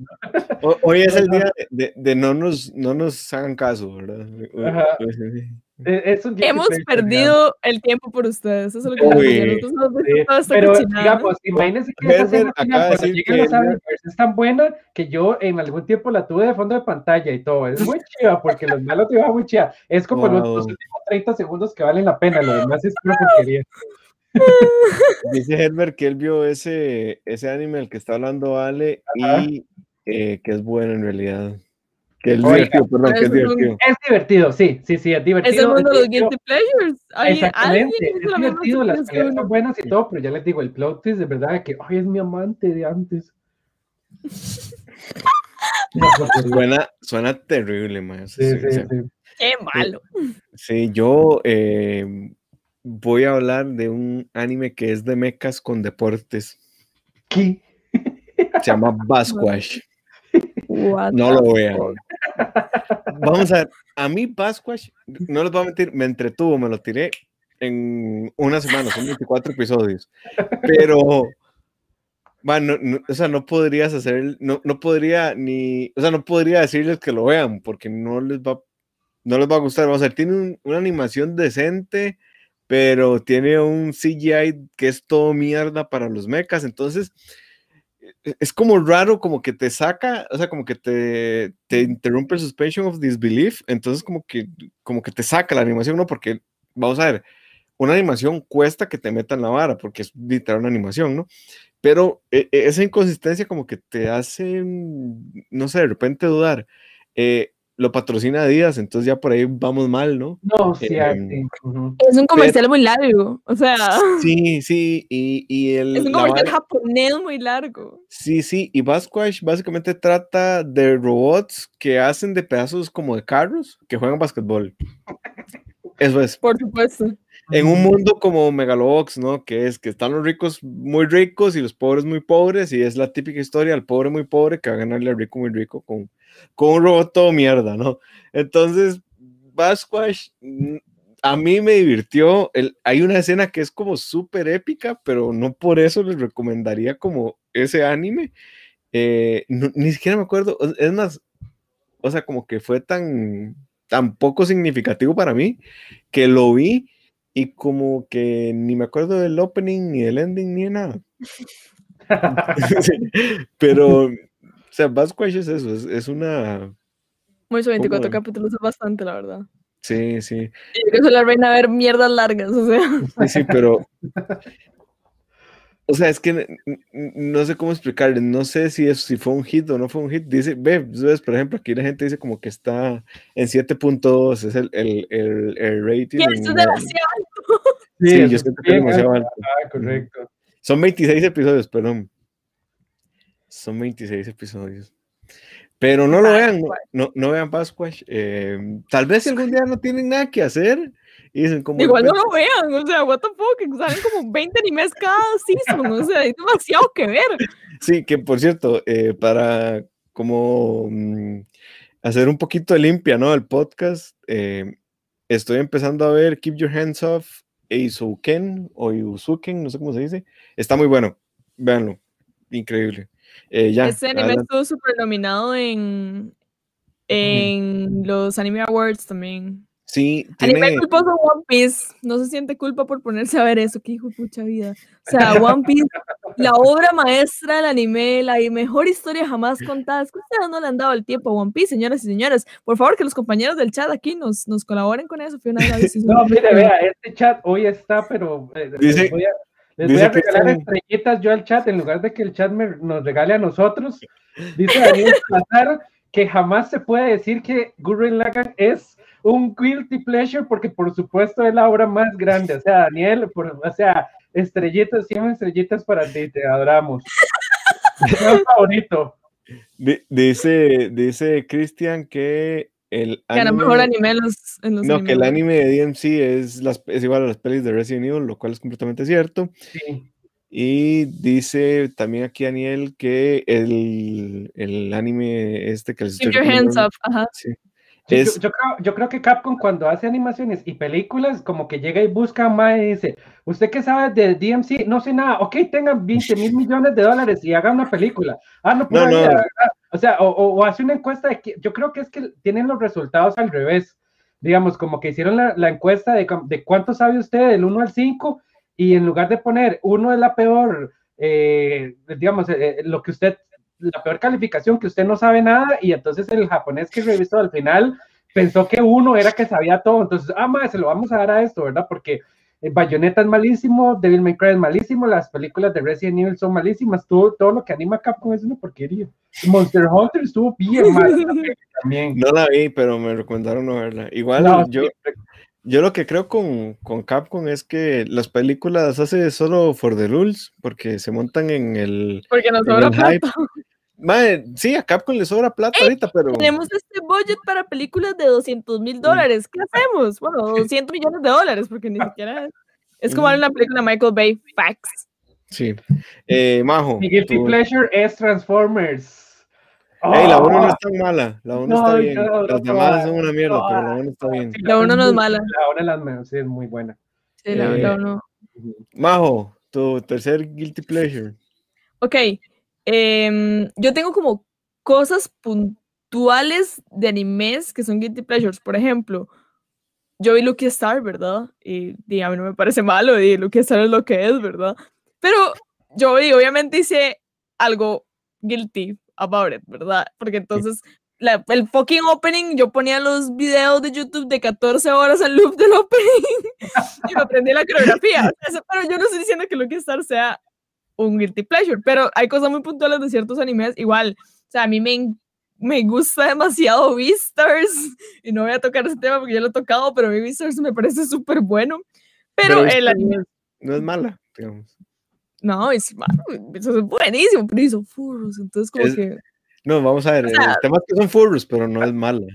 Ho- Hoy es el día de, de- de no, nos, no nos hagan caso, ¿verdad? Ajá. Es- un guilty Hemos perdido el tiempo por ustedes. Eso es lo que Uy. les digo. Nosotros hemos visto Sí, toda esta Pero cochinada. digamos, imagínense que esa Herbert escena acaba final, de cuando decir llegan que los él- Avengers es tan buena que yo en algún tiempo la tuve de fondo de pantalla y todo. Es muy chiva porque los malos te muy chiva. Es como los, Wow. los últimos 30 segundos que valen la pena, lo demás es pura porquería. Dice Herbert que él vio ese, ese anime al que está hablando Ale Ajá. y eh, que es bueno en realidad. Que es Oiga, divertido, perdón, que es es un- divertido. Es divertido, sí, sí, sí, es divertido. Es el mundo de los guilty pleasures. Hay- Exactamente, es la divertido, las peleas son buenas y todo, pero ya les digo, el plot twist de verdad que, ay, es mi amante de antes. Suena, suena terrible, man. Sí, Sí, sí, o sea, sí. Qué malo. sí, yo eh, voy a hablar de un anime que es de mechas con deportes. ¿Qué? Se llama Basquash. What No lo vean. Vamos a ver, a mí Basquash, no les voy a mentir, me entretuvo, me lo tiré en una semana, son 24 episodios. Pero, bueno, no, o sea, no podrías hacer, no, no podría ni, o sea, no podría decirles que lo vean porque no les va, no les va a gustar. Vamos a ver, tiene un- una animación decente, pero tiene un CGI que es todo mierda para los mechas, entonces es como raro, como que te saca, o sea, como que te, te interrumpe el suspension of disbelief, entonces como que, como que te saca la animación, ¿no? Porque, vamos a ver, una animación cuesta que te metan la vara, porque es literal una animación, ¿no? Pero e, e, esa inconsistencia como que te hace, no sé, de repente dudar. Eh, lo patrocina Adidas, entonces ya por ahí vamos mal, ¿no? No, sí, Em, Es un comercial muy largo, o sea, Sí, sí, y, y el... es un comercial japonés muy largo. Sí, sí, y Basquash básicamente trata de robots que hacen de pedazos como de carros que juegan basquetbol. Eso es. Por supuesto. En un mundo como Megalobox, ¿no? Que es que están los ricos muy ricos y los pobres muy pobres, y es la típica historia del pobre muy pobre que va a ganarle al rico muy rico con, con un robot todo mierda, ¿no? Entonces, Basquash mm, a mí me divirtió. El, hay una escena que es como súper épica, pero no por eso les recomendaría como ese anime. Eh, no- ni siquiera me acuerdo, es más, o sea, como que fue tan, tan poco significativo para mí que lo vi y como que ni me acuerdo del opening, ni del ending, ni de nada. Pero, o sea, Basquash es eso, es, es una... Mucho 24 ¿Cómo? capítulos es bastante, la verdad. Sí, sí, Y Yo que soy la reina a ver mierdas largas, o sea. sí, sí, pero... O sea, es que no sé cómo explicarles, no sé si, es, si fue un hit o no fue un hit. Dice, ve, ves, por ejemplo, aquí la gente dice como que está en 7.2, es el, el, el, el rating. Y esto es demasiado. Sí, yo siento que es bien demasiado alto. Ah, correcto. Son 26 episodios, perdón. Son 26 episodios. Pero no lo vean, no, no, no vean Pasquash. eh, tal vez si algún día no tienen nada que hacer y dicen como... Igual no "Pues, lo vean, o sea, what the fuck, salen como 20 animes cada season, o sea, hay demasiado que ver. Sí, que por cierto, eh, para como mm, hacer un poquito de limpia, ¿no? El podcast, eh, estoy empezando a ver Keep Your Hands Off Eizouken o Yuzuken, no sé cómo se dice. Está muy bueno, véanlo, increíble. Eh, ya, Ese anime adelante. estuvo súper nominado en, en los Anime Awards también. Sí, Anime tiene... culposo One Piece. No se siente culpa por ponerse a ver eso. Qué hijo de pucha vida. O sea, One Piece, la obra maestra del anime, la mejor historia jamás contada. Es que ustedes no le han dado el tiempo a One Piece, señoras y señores. Por favor, que los compañeros del chat aquí nos, nos colaboren con eso. Davis hizo No, mire, vea, este chat hoy está, pero eh, Dice- voy a, les dice voy a regalar estrellitas yo al chat en lugar de que el chat me, nos regale a nosotros. Dice Daniel Salazar que jamás se puede decir que Gurren Lagann es un guilty pleasure porque por supuesto es la obra más grande. O sea, Daniel, por- o sea, estrellitas, 100 estrellitas para ti, te adoramos. Es favorito. Di- Dice, dice Cristian que el Gana anime, mejor anime en los, en los no, que el Anime de DMC es, las, es igual a las pelis de Resident Evil, lo cual es completamente cierto. Sí. Y dice también aquí Daniel que el, el anime este que les Keep estoy your hands up. Ajá. sí, es- yo- yo creo, yo creo que Capcom cuando hace animaciones y películas, como que llega y busca más y dice, ¿usted qué sabe de DMC? No sé nada, ok, tengan 20 mil millones de dólares y haga una película. Ah, no, pura No, no. O sea, o, o- hace una encuesta de que, yo creo que es que tienen los resultados al revés. Digamos, como que hicieron la, la encuesta de, de cuánto sabe usted del 1 al 5 y en lugar de poner uno es la peor, eh, digamos, eh, lo que usted, la peor calificación que usted no sabe nada y entonces el japonés que revisó al final pensó que uno era que sabía todo, entonces, ah, madre, se lo vamos a dar a esto, ¿verdad? Porque eh, Bayonetta es malísimo, Devil May Cry es malísimo, las películas de Resident Evil son malísimas, todo, todo lo que anima Capcom es una porquería. Monster Hunter estuvo bien mal también. no la vi, pero me recomendaron no verla. Igual No, yo, yo lo que creo con, con Capcom es que las películas hace solo for the rules, porque se montan en el... Porque nos sobra plata. Sí, a Capcom le sobra plata ahorita, pero... Tenemos este budget para películas de 200 mil dólares. ¿Qué hacemos? Bueno, 200 millones de dólares, porque ni siquiera es. Es como Mm. una película de Michael Bay, Facts. Sí. Eh, Majo. Mi guilty tú- pleasure es Transformers. Ey, la 1 no Oh, es tan mala, la 1 No, está bien. no, Las demás son una mierda, no, pero la 1 está bien. sí, La uno no es mala. La una de las mejores, sí, es muy buena. Sí, la- Eh, la uno. Majo, tu tercer guilty pleasure. Ok, em, yo tengo como cosas puntuales de animes que son guilty pleasures. Por ejemplo, yo vi Lucky Star, ¿verdad? Y, y a mí no me parece malo, y Lucky Star es lo que es, ¿verdad? Pero yo vi, obviamente hice algo guilty about it, ¿verdad? Porque entonces el fucking opening, yo ponía los videos de YouTube de 14 horas al loop del opening y me aprendí la coreografía. pero yo no estoy diciendo que Lucky Star sea un guilty pleasure, pero hay cosas muy puntuales de ciertos animes igual. O sea, a mí me, me gusta demasiado Beastars y no voy a tocar ese tema porque ya lo he tocado, pero Beastars me parece súper bueno. Pero, el anime... No es mala, digamos. No, es, es buenísimo, pero hizo furros, entonces como que... No, vamos a ver, el tema es que son furros, pero no es mala.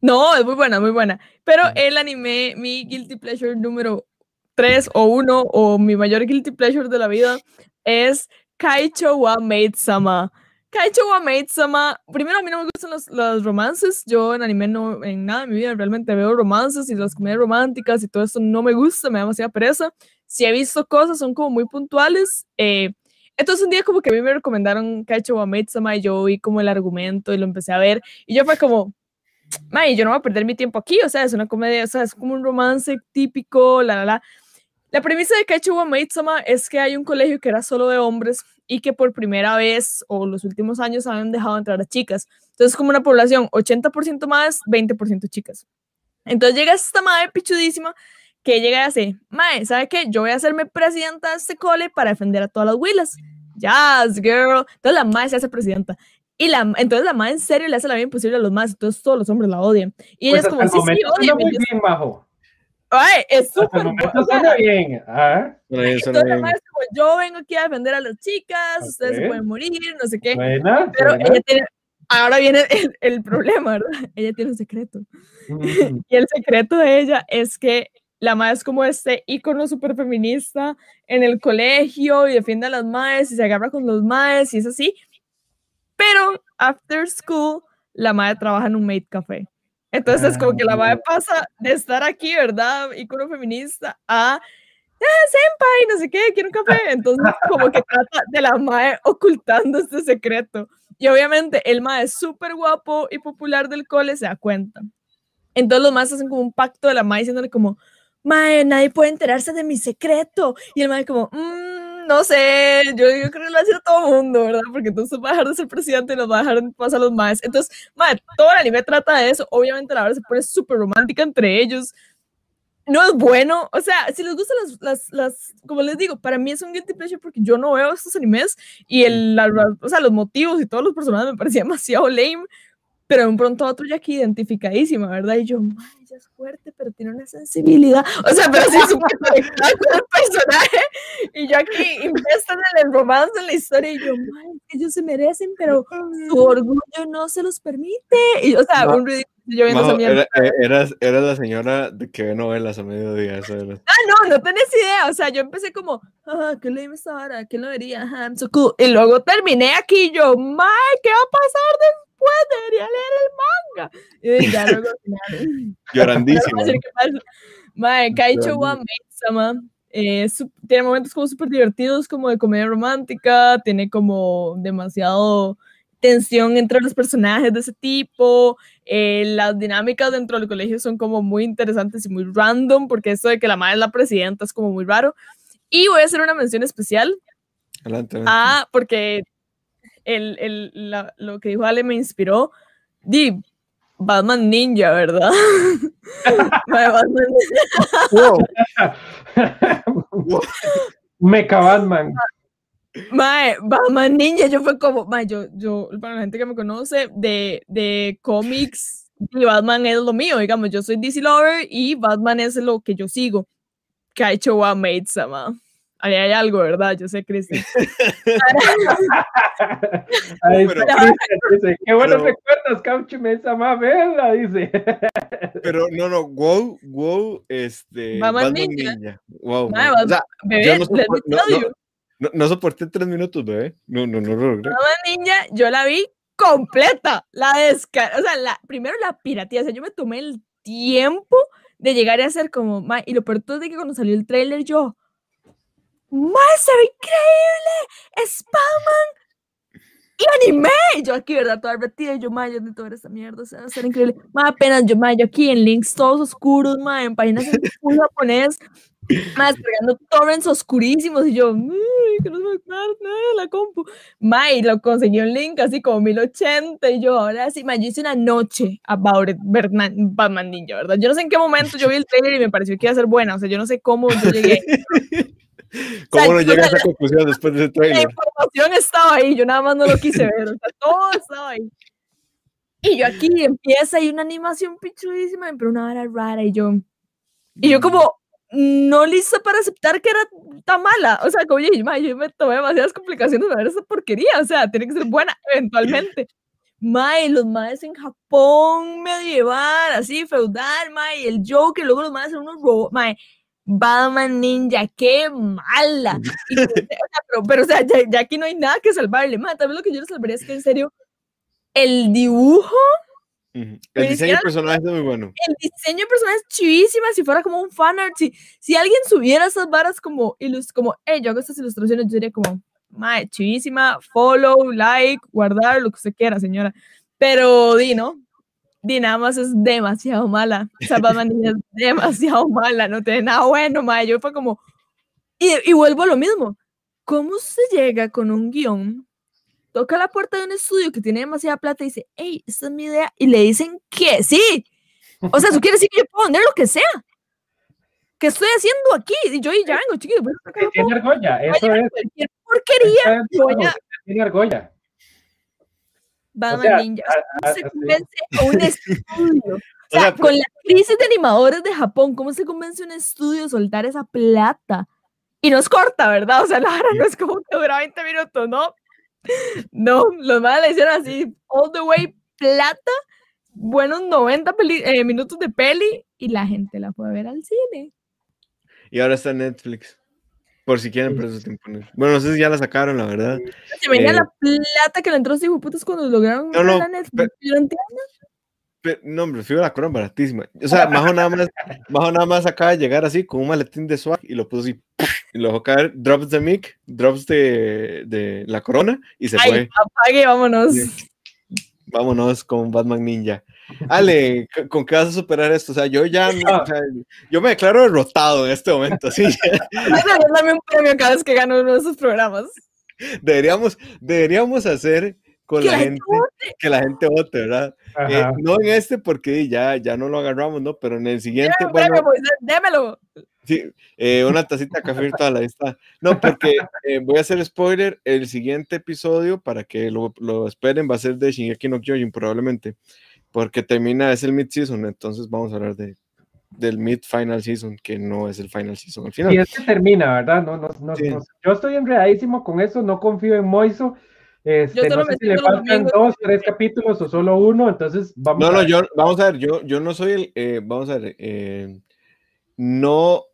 No, es muy buena, muy buena. Pero el anime, mi guilty pleasure número 3 o 1, o mi mayor guilty pleasure de la vida, es Kaicho wa Maid Sama. Kaicho wa Maid Sama, primero a mí no me gustan los, los, romances, yo en anime no, en nada de mi vida realmente veo romances y las comedias románticas y todo eso no me gusta, me da demasiada pereza. Si he visto cosas, son como muy puntuales. Eh, entonces un día como que a mí me recomendaron Kaicho wa Sama y yo vi como el argumento y lo empecé a ver y yo fue como, May, yo no voy a perder mi tiempo aquí, o sea, es una comedia, o sea, es como un romance típico, la, la, la. La premisa de Kaicho wa Sama es que hay un colegio que era solo de hombres y que por primera vez o los últimos años han dejado entrar a chicas. Entonces como una población 80% más, 20% chicas. Entonces llega esta madre pichudísima que llega y hace, mae, ¿sabe qué? Yo voy a hacerme presidenta de este cole para defender a todas las huilas. Yes, girl. Entonces la mae se hace presidenta. Y la, entonces la mae en serio le hace la vida imposible a los más, entonces todos los hombres la odian. Y ella es pues como, sí, sí, odia. muy bien, bajo. Ay, es súper suena bien. ¿Ah? Entonces, la mae es como, yo vengo aquí a defender a las chicas, ustedes se pueden morir, no sé qué. Buena, pero ella tiene, ahora viene el, el, problema, ¿verdad? Ella tiene un secreto. Mm. Y el secreto de ella es que la madre es como este ícono súper feminista en el colegio y defiende a las madres y se agarra con los madres y es así. Pero after school, la madre trabaja en un maid café. Entonces, es como que la madre ah. pasa de estar aquí, ¿verdad? Ícono feminista a ah, senpai, no sé qué, quiero un café. Entonces, como que trata de la madre ocultando este secreto. Y obviamente, el madre es súper guapo y popular del cole se da cuenta. Entonces, los más hacen como un pacto de la madre diciéndole como, mae, nadie puede enterarse de mi secreto. Y el mae como, mmm, no sé, yo, yo, creo que lo va a todo el mundo, ¿verdad? Porque entonces va a dejar de ser presidente y nos va a dejar pasar los maes. Entonces, mae, todo el anime trata de eso. Obviamente la verdad se pone súper romántica entre ellos. No es bueno, o sea, si les gustan las, las, las, como les digo, para mí es un guilty pleasure porque yo no veo estos animes y el, la, o sea, los motivos y todos los personajes me parecían demasiado lame, pero de un pronto a otro ya aquí identificadísima, ¿verdad? Y yo, ella es fuerte, pero tiene una sensibilidad. O sea, pero sí súper conectada con el personaje. Y yo aquí investan en el romance, en la historia, y yo, ellos se merecen, pero su orgullo no se los permite. Y, o sea, un ridículo. Yo viendo esa mierda. Era, eras, eras, la señora de que ve novelas a mediodía. Eso era. Ah, no, no tenés idea. O sea, yo empecé como, ah, ¿qué le esta hora? ¿Quién lo vería? So cool. Y luego terminé aquí, yo, ¡May! ¿qué va a pasar después? Debería leer el manga. Y ya luego, Llorandísimo. Mae, Kaicho One Sama eh, tiene momentos como súper divertidos, como de comedia romántica, tiene como demasiado tensión entre los personajes de ese tipo, eh, las dinámicas dentro del colegio son como muy interesantes y muy random, porque eso de que la madre es la presidenta es como muy raro. Y voy a hacer una mención especial. Adelante, adelante. Ah, porque el, el, la, lo que dijo Ale me inspiró. Di, Batman Ninja, ¿verdad? Batman Mecha Batman. Mae, Batman Ninja, yo fue como, mae, yo, yo, para la gente que me conoce, de, de cómics, Batman es lo mío, digamos, yo soy DC Lover y Batman es lo que yo sigo. Que ha hecho Made Sama. Ahí hay algo, ¿verdad? Yo sé, Cristian. dice, qué buenos recuerdos, Caucho esa más verla, dice. Pero no, no, wow, wow, este. Batman Ninja. Wow. o sea, bebé, no, soporté, no, no, soporté tres minutos, bebé. No, no, no, no. Batman Ninja, yo la vi completa. La descarga, o sea, la, primero la piratía, o sea, yo me tomé el tiempo de llegar a hacer como, y lo peor es de que cuando salió el trailer yo ¡Más ve increíble! ¡Spamman! ¡Y anime! Yo aquí, ¿verdad? Toda. Y yo, ma, yo necesito ver esta mierda. O sea, va a ser increíble. Más apenas yo, ma, yo aquí en links todos oscuros, ma, en páginas en japonés. Más cargando torrents oscurísimos y yo, que no se me nada la compu. May, lo conseguí un link así como 1080 y yo, ahora sí, ma, yo hice una noche about it, Batman Ninja, ¿verdad? Yo no sé en qué momento yo vi el trailer y me pareció que iba a ser buena, o sea, yo no sé cómo yo llegué. ¿Cómo no llega a esa conclusión después de ese trailer? La información estaba ahí, yo nada más no lo quise ver, o sea, todo estaba ahí. Y yo aquí empieza y una animación pichudísima, pero una hora rara y yo, y yo como, no lista para aceptar que era tan mala. O sea, como yo, yo me tomé demasiadas complicaciones de ver esa porquería. O sea, tiene que ser buena eventualmente. Mae, los maes en Japón medieval, así, feudal, mae, el Joker, luego los maes son unos robots, mae, Batman Ninja, qué mala. pero, o sea, ya, aquí no hay nada que salvarle, mae, también lo que yo le salvaría es que en serio, el dibujo el diseño de personaje es muy bueno. El diseño de personaje es chivísima. Si fuera como un fanart, si, si alguien subiera esas varas como, como, hey, yo hago estas ilustraciones, yo diría como, mae, chivísima, follow, like, guardar, lo que usted quiera, señora. Pero di, ¿no? Di, nada más es demasiado mala. O sea, Batman es demasiado mala, no tiene nada bueno, mae. Yo fue como, y, y vuelvo a lo mismo. ¿Cómo se llega con un guion toca la puerta de un estudio que tiene demasiada plata y dice, hey, esta es mi idea, y le dicen que sí. O sea, eso quiere decir que yo puedo vender lo que sea. ¿Qué estoy haciendo aquí? Y yo ya vengo, chiquito. Tiene argolla, eso es. Cualquier porquería. Tiene argolla. Batman Ninja. ¿Cómo se convence a un estudio? O sea, con la crisis de animadores de Japón, ¿cómo se convence un estudio a soltar esa plata? Y no es corta, ¿verdad? O sea, la hora no es como que dura 20 minutos, ¿no? No, los más le hicieron así, all the way plata, buenos 90 eh, minutos de peli y la gente la puede ver al cine. Y ahora está en Netflix. Por si quieren pero tiempo. Bueno, no sé si ya la sacaron, la verdad. Se venía eh, la plata que le entró a los putos cuando lograron no, no, Netflix. no, hombre, fui a la corona baratísima. O sea, Majo nada más, Majo nada más acaba de llegar así con un maletín de swag y lo puso así y lo dejó caer, drops de mic, drops de, de la corona y se fue. Apague, vámonos. Vámonos con Batman Ninja. Ale, ¿con qué vas a superar esto? O sea, yo ya, o sea, yo me declaro derrotado en este momento, sí. Dame un premio cada vez que gano uno de esos programas. Deberíamos, deberíamos hacer con la, gente, que la gente vote, ¿verdad? Eh, no en este porque ya, ya no lo agarramos, ¿no? Pero en el siguiente, bueno, démelo. Sí, eh, una tacita de café toda la vista. No, porque eh, voy a hacer spoiler. El siguiente episodio, para que lo, lo, esperen, va a ser de Shingeki no Kyojin, probablemente. Porque termina, es el mid-season. Entonces vamos a hablar de, del mid-final season, que no es el final season al final. Y es que termina, ¿verdad? No, no, no, yo estoy enredadísimo con eso. No confío en Moiso. Este, no sé si le faltan dos, tres capítulos o solo uno. Entonces vamos no, a ver. No, yo, vamos a ver. Yo, yo no soy el. Eh, vamos a ver. no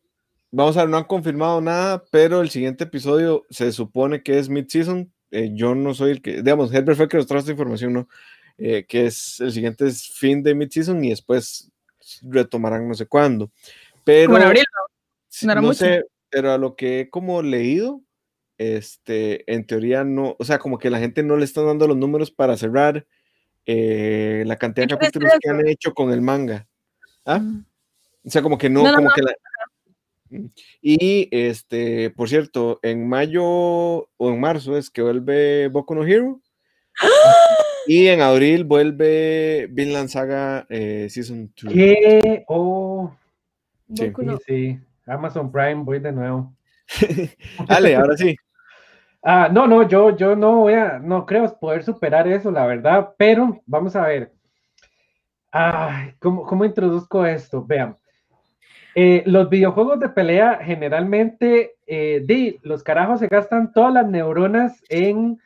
Vamos a ver, no han confirmado nada, pero el siguiente episodio se supone que es mid-season. Eh, yo no soy el que, digamos, Herbert fue el que nos trajo esta información, ¿no? Eh, que es el siguiente es fin de mid-season y después retomarán no sé cuándo. Pero, bueno, abril, no, no sé, pero a lo que he como leído, este, en teoría no, o sea, como que la gente no le está dando los números para cerrar eh, la cantidad de capítulos que han hecho con el manga. ¿Ah? Mm. O sea, como que no, como que la, y este, por cierto, en mayo o en marzo es que vuelve Boku no Hero. Y en abril vuelve Vinland Saga eh, Season 2. ¿Qué? Oh. Sí. sí. Amazon Prime, voy de nuevo. Dale, ahora sí. Ah, no, no, yo, yo no voy a, no creo poder superar eso, la verdad, pero vamos a ver. Ay, ¿cómo, ¿Cómo introduzco esto? Vean, eh, los videojuegos de pelea generalmente, eh, los carajos se gastan todas las neuronas en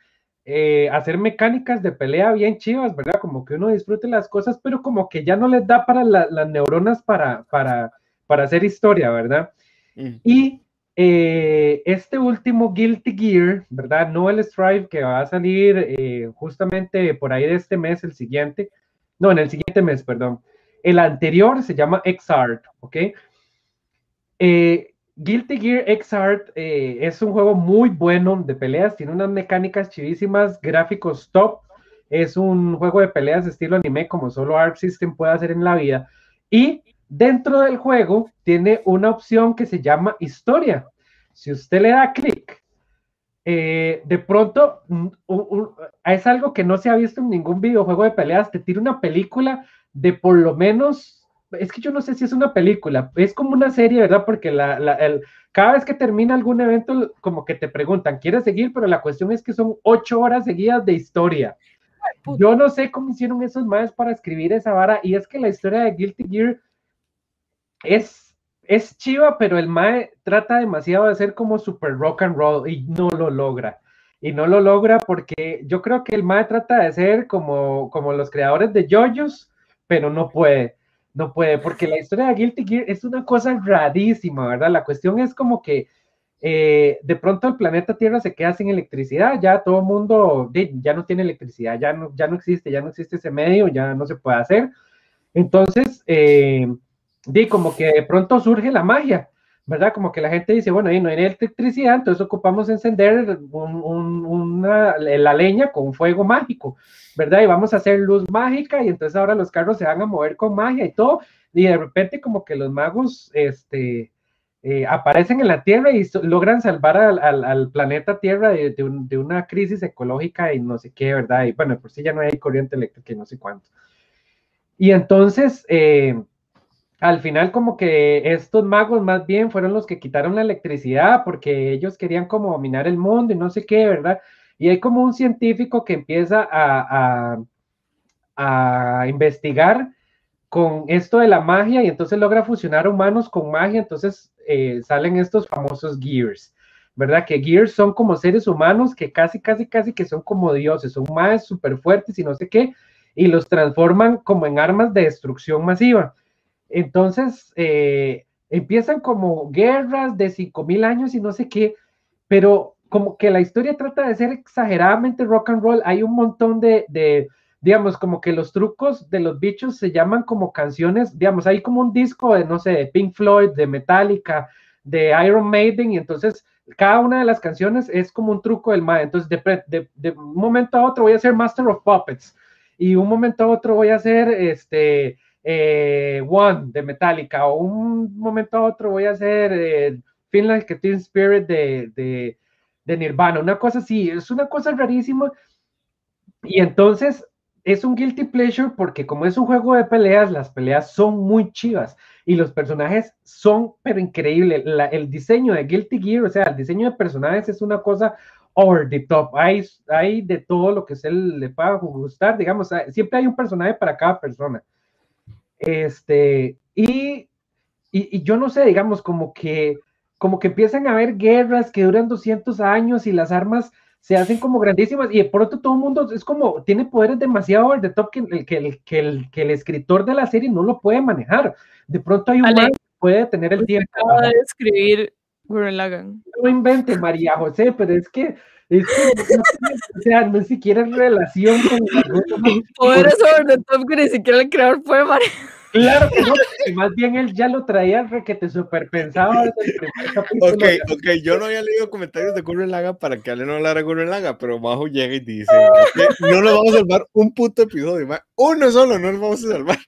eh, hacer mecánicas de pelea bien chivas, ¿verdad? Como que uno disfrute las cosas, pero como que ya no les da para las neuronas para, para, para, hacer historia, ¿verdad? Mm. Y este último Guilty Gear, ¿verdad? No el Strive que va a salir justamente por ahí de este mes, el siguiente, no, en el siguiente mes, perdón. El anterior se llama X-Art, ¿ok? Eh, Guilty Gear X-Art eh, es un juego muy bueno de peleas, tiene unas mecánicas chivísimas, gráficos top, es un juego de peleas estilo anime como solo Arc System puede hacer en la vida. Y dentro del juego tiene una opción que se llama historia. Si usted le da clic, eh, de pronto es algo que no se ha visto en ningún videojuego de peleas, te tira una película de por lo menos, es que yo no sé si es una película, es como una serie, ¿verdad? Porque la, el, cada vez que termina algún evento, como que te preguntan, ¿quieres seguir? Pero la cuestión es que son ocho horas seguidas de historia. Yo no sé cómo hicieron esos más para escribir esa vara, y es que la historia de Guilty Gear es, es chiva, pero el Mae trata demasiado de ser como super rock and roll y no lo logra. Y no lo logra porque yo creo que el Mae trata de ser como, como los creadores de JoJo's, pero no puede. No puede, porque la historia de Guilty Gear es una cosa rarísima, ¿verdad? La cuestión es como que eh, de pronto el planeta Tierra se queda sin electricidad, ya todo el mundo ya no tiene electricidad, ya no, ya no existe, ya no existe ese medio, ya no se puede hacer. Entonces, eh, como que de pronto surge la magia, ¿verdad? Como que la gente dice, bueno, ahí no hay electricidad, entonces ocupamos encender una, la leña con fuego mágico, ¿verdad? Y vamos a hacer luz mágica y entonces ahora los carros se van a mover con magia y todo, y de repente como que los magos, este, eh, aparecen en la Tierra y logran salvar al, al, planeta Tierra de, de, una crisis ecológica y no sé qué, ¿verdad? Y bueno, por si ya no hay corriente eléctrica y no sé cuánto. Y entonces, eh, al final como que estos magos más bien fueron los que quitaron la electricidad porque ellos querían como dominar el mundo y no sé qué, ¿verdad? Y hay como un científico que empieza a, a, investigar con esto de la magia y entonces logra fusionar humanos con magia, entonces eh, salen estos famosos Gears, ¿verdad? Que Gears son como seres humanos que casi, casi, casi que son como dioses, son más súper fuertes y no sé qué, y los transforman como en armas de destrucción masiva. Entonces, eh, empiezan como guerras de 5000 años y no sé qué, pero como que la historia trata de ser exageradamente rock and roll. Hay un montón de, de, digamos, como que los trucos de los bichos se llaman como canciones, digamos, hay como un disco de, no sé, de Pink Floyd, de Metallica, de Iron Maiden, y entonces cada una de las canciones es como un truco del MAE. Entonces, de, de, un momento a otro voy a hacer Master of Puppets, y un momento a otro voy a hacer este eh, One de Metallica, o un momento a otro voy a hacer eh, Finland que Teen Spirit de, de, de, Nirvana, una cosa así, es una cosa rarísima. Y entonces es un guilty pleasure porque como es un juego de peleas, las peleas son muy chivas y los personajes son pero increíble. el diseño de Guilty Gear, o sea, el diseño de personajes es una cosa over the top. Hay, hay de todo lo que se le pueda gustar, digamos, siempre hay un personaje para cada persona. Este, y, y, yo no sé, digamos, como que, como que empiezan a haber guerras que duran 200 años y las armas se hacen como grandísimas y de pronto todo el mundo es como, tiene poderes demasiado over the top que el, que el, que el, que el escritor de la serie no lo puede manejar. De pronto hay un que puede tener el tiempo. Acaba de escribir Gurren No invente, María José, pero es que es que, o sea, no siquiera en relación con. Poderes over the top que ni siquiera el creador puede manejar. Claro que no, más bien él ya lo traía que te super pensaba desde. Ok, ok, yo no había leído comentarios de Gurren Laga para que Ale no hablara de Gurren Laga, pero Majo llega y dice: No nos vamos a salvar un puto episodio, uno solo no nos vamos a salvar.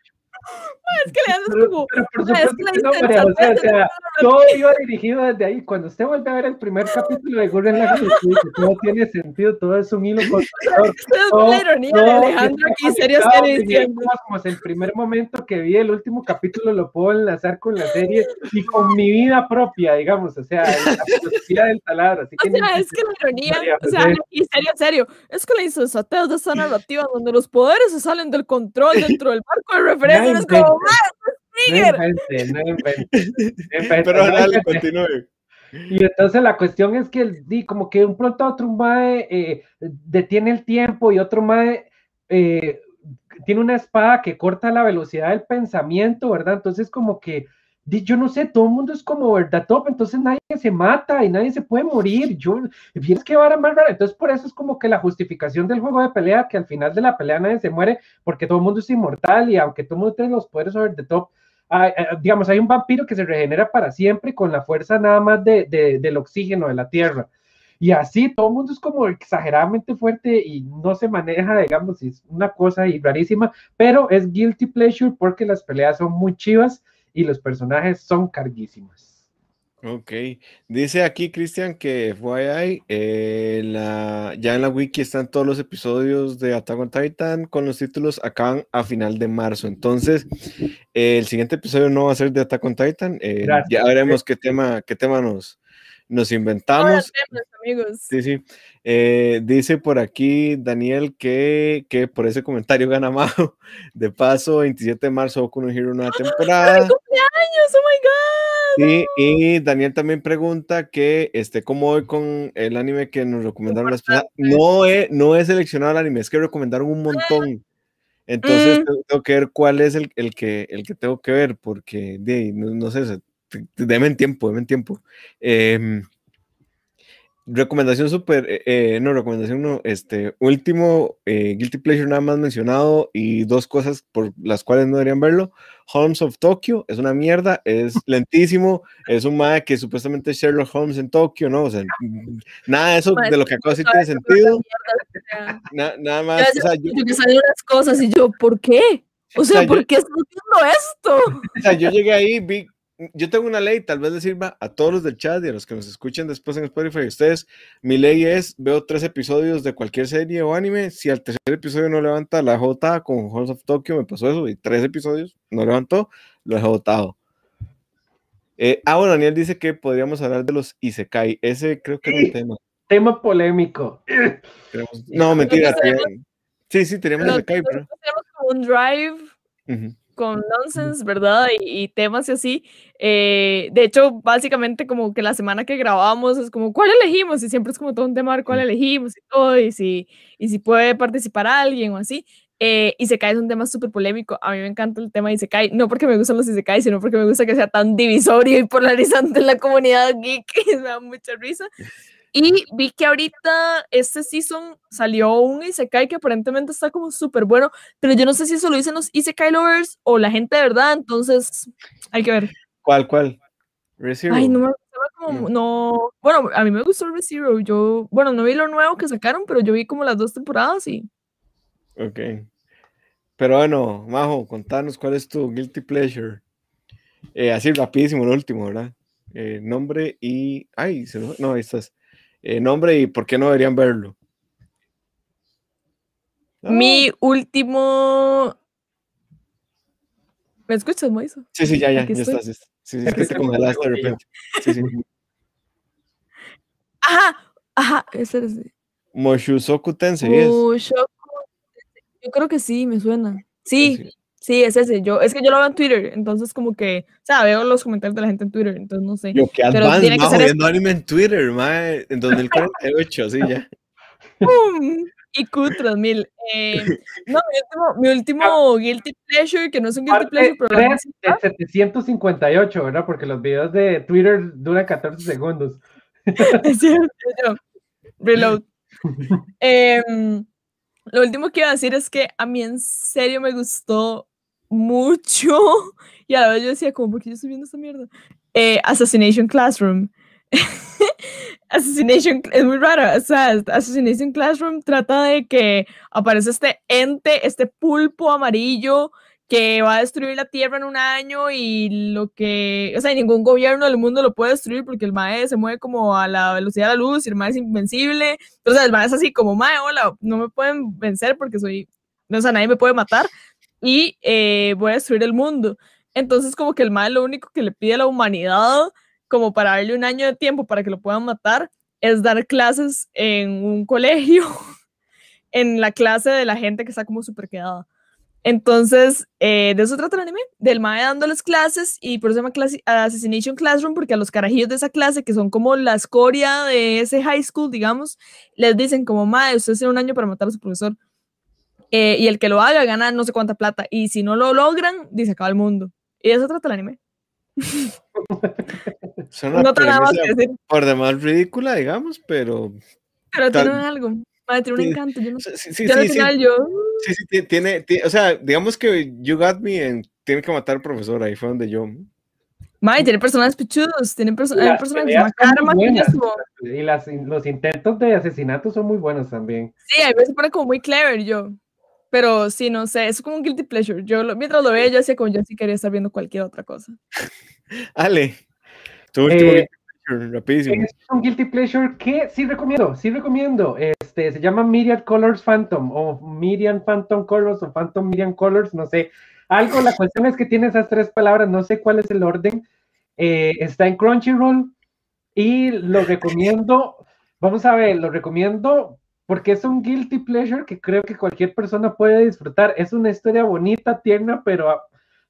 Es que le haces como. Pero por supuesto que no, o sea, todo iba dirigido desde ahí. Cuando usted vuelve a ver el primer capítulo de Gurren Lagann, todo tiene sentido, todo es un hilo conductor. Es la ironía de Alejandro aquí, serio, serio diciendo. Como el primer momento que vi el último capítulo lo puedo enlazar con la serie y con mi vida propia, digamos, o sea, la filosofía del taladro. Así o sea, es que la ironía, o sea, y serio, serio, es que la insensatez de esta narrativa donde los poderes se salen del control dentro del marco de referencia es como pero dale, continúe. Y entonces la cuestión es que di como que un pronto otro mae eh, detiene el tiempo y otro mae eh, tiene una espada que corta la velocidad del pensamiento, ¿verdad? Entonces como que yo no sé, todo el mundo es como verdad top, entonces nadie se mata y nadie se puede morir. Yo, es que va a más raro. Entonces, por eso es como que la justificación del juego de pelea, que al final de la pelea nadie se muere, porque todo el mundo es inmortal y aunque todo el mundo tiene los poderes over the top, hay, eh, digamos, hay un vampiro que se regenera para siempre con la fuerza nada más de, del oxígeno de la tierra. Y así, todo el mundo es como exageradamente fuerte y no se maneja, digamos, es una cosa y rarísima, pero es guilty pleasure porque las peleas son muy chivas y los personajes son carguísimos. Ok, dice aquí Cristian que FYI, eh, la, ya en la wiki están todos los episodios de Attack on Titan con los títulos acaban a final de marzo. Entonces, el siguiente episodio no va a ser de Attack on Titan. Eh, ya veremos qué tema, qué tema nos, nos inventamos. amigos. Sí, sí. Eh, dice por aquí Daniel que, que, por ese comentario gana Majo. De paso, 27 de marzo, Boku no Hero nueva temporada. ¡Ay, cumpleaños! ¡Oh my God! Sí, y Daniel también pregunta que, este, ¿cómo voy con el anime que nos recomendaron las personas? No he, no he seleccionado el anime, es que recomendaron un montón. Entonces, mm. tengo que ver cuál es el, el, que, el que tengo que ver, porque de, no, no sé, Deme en tiempo, deme en tiempo. Eh, recomendación súper, eh, eh, no, recomendación no, este, último, eh, Guilty Pleasure nada más mencionado y dos cosas por las cuales no deberían verlo. Holmes of Tokyo es una mierda, es lentísimo, es un MAE que supuestamente es Sherlock Holmes en Tokio, ¿no? O sea, nada de eso de lo que acabo de decir tiene sentido. nada más. o sea, yo, unas cosas y yo, ¿por qué? O sea, ¿por qué estoy haciendo esto? O sea, yo llegué ahí, vi yo tengo una ley, tal vez le sirva a todos los del chat y a los que nos escuchen después en Spotify. Ustedes, mi ley es, veo tres episodios de cualquier serie o anime, si al tercer episodio no levanta la J con Halls of Tokyo, me pasó eso, y tres episodios no levantó, lo he votado. Eh, ah, bueno, Daniel dice que podríamos hablar de los Isekai. Ese creo que es el tema. Tema polémico. No, mentira. Sí, sí, tenemos Isekai, pero... Tenemos un drive con nonsense, ¿verdad? Y, temas y así. Eh, de hecho, básicamente como que la semana que grabamos es como, ¿cuál elegimos? Y siempre es como todo un tema de cuál elegimos y todo, y si, y si puede participar alguien o así. Eh, y se cae es un tema súper polémico. A mí me encanta el tema de Isekai, no porque me gustan los Isekai, sino porque me gusta que sea tan divisorio y polarizante en la comunidad geek, me da mucha risa. Y vi que ahorita este season salió un Isekai que aparentemente está como súper bueno, pero yo no sé si eso lo dicen los Isekai lovers o la gente de verdad, entonces hay que ver. ¿Cuál, cuál? Ay, no me como, no. Bueno, a mí me gustó Rezero. Yo, bueno, no vi lo nuevo que sacaron, pero yo vi como las dos temporadas y. Ok. Pero bueno, Majo, contanos cuál es tu guilty pleasure. Eh, así rapidísimo, lo último, ¿verdad? Eh, nombre y. Ay, se no, ahí estás. Eh, nombre y por qué no deberían verlo. Mi último. ¿Me escuchas, Moiso? Sí, sí, ya, ya, ya estás. Sí, sí, es que te congelaste de repente. Sí, sí. Ajá, ajá, ese es. Moshusoku Tensei. Yo creo que sí, me suena. Sí, Sí, es ese. Yo, es que yo lo veo en Twitter, entonces como que, o sea, veo los comentarios de la gente en Twitter, entonces no sé. Yo que advance, tiene que ser viendo anime en Twitter, mae, en 2048, sí, ya. ¡Pum! IQ 3000. Eh, no, mi último, mi último Guilty Pleasure, que no es un Guilty Pleasure, pero... 3 de 758, ¿verdad? Porque los videos de Twitter duran 14 segundos. Es cierto, yo. Reload. Eh, lo último que iba a decir es que a mí en serio me gustó mucho. Y a la vez yo decía, como, ¿por qué yo estoy viendo esta mierda? Eh, Assassination Classroom. Assassination es muy raro. O sea, Assassination Classroom trata de que aparece este ente, este pulpo amarillo que va a destruir la Tierra en un año y lo que, o sea, ningún gobierno del mundo lo puede destruir porque el MAE se mueve como a la velocidad de la luz y el MAE es invencible. Entonces el MAE es así como, MAE, hola, no me pueden vencer porque soy, o sea, nadie me puede matar y eh, voy a destruir el mundo. Entonces, como que el mal lo único que le pide a la humanidad, como para darle un año de tiempo para que lo puedan matar, es dar clases en un colegio, en la clase de la gente que está como súper quedada. Entonces, eh, de eso trata el anime, del mae dándoles clases y por eso se llama Assassination Classroom, porque a los carajillos de esa clase, que son como la escoria de ese high school, digamos, les dicen como, mae, usted tiene un año para matar a su profesor. Eh, y el que lo haga gana no sé cuánta plata. Y si no lo logran, dice acaba el mundo. Y eso trata el anime. no tengo nada más que decir. Por demás ridícula, digamos, pero. Pero tiene algo. tiene un encanto. Yo no sé. Sí, sí, sí, sí. Yo... sí, sí, tiene, O sea, digamos que You Got Me en Tiene que matar al profesor. Ahí fue donde yo. May, tiene personajes pichudos, tiene perso personajes Y las, los intentos de asesinato son muy buenos también. Sí, a veces se pone como muy clever yo. Pero sí, no sé, es como un guilty pleasure. Yo mientras lo veía, yo hacía como yo sí quería estar viendo cualquier otra cosa. Ale, tu último Eh, pleasure, rapidísimo. Es un guilty pleasure que sí recomiendo, sí recomiendo. Este se llama Myriad Colors Phantom o Miriam Phantom Colors o Phantom Miriam Colors, no sé. Algo, la cuestión es que tiene esas tres palabras, no sé cuál es el orden. Eh, está en Crunchyroll y lo recomiendo. Vamos a ver, lo recomiendo porque es un guilty pleasure que creo que cualquier persona puede disfrutar. Es una historia bonita, tierna, pero,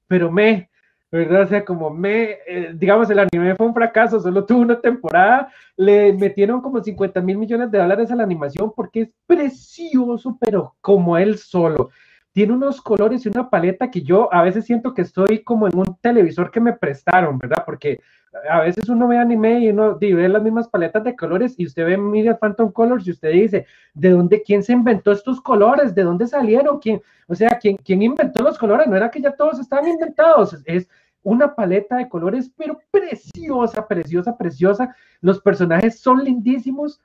pero me, ¿verdad? O sea, como me, eh, digamos, el anime fue un fracaso, solo tuvo una temporada, le metieron como 50 mil millones de dólares a la animación porque es precioso, pero como él solo. Tiene unos colores y una paleta que yo a veces siento que estoy como en un televisor que me prestaron, ¿verdad? Porque a veces uno ve anime y uno y ve las mismas paletas de colores y usted ve Media Phantom Colors y usted dice, ¿de dónde, quién se inventó estos colores? ¿De dónde salieron? ¿Quién, o sea, ¿quién, quién inventó los colores? No era que ya todos estaban inventados, es una paleta de colores, pero preciosa, preciosa, preciosa. Los personajes son lindísimos.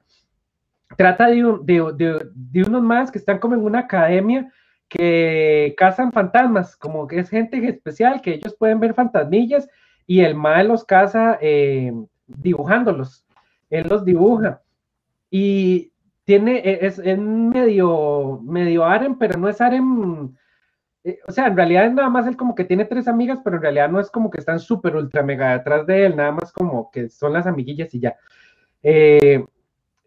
Trata de, de, de, de unos más que están como en una academia que cazan fantasmas, como que es gente especial, que ellos pueden ver fantasmillas y el mal los caza eh, dibujándolos. Él los dibuja. Y tiene, e- es, es medio, medio harem, pero no es harem. eh, O sea, en realidad es nada más él como que tiene tres amigas, pero en realidad no es como que están súper ultra mega detrás de él, nada más como que son las amiguillas y ya. Eh,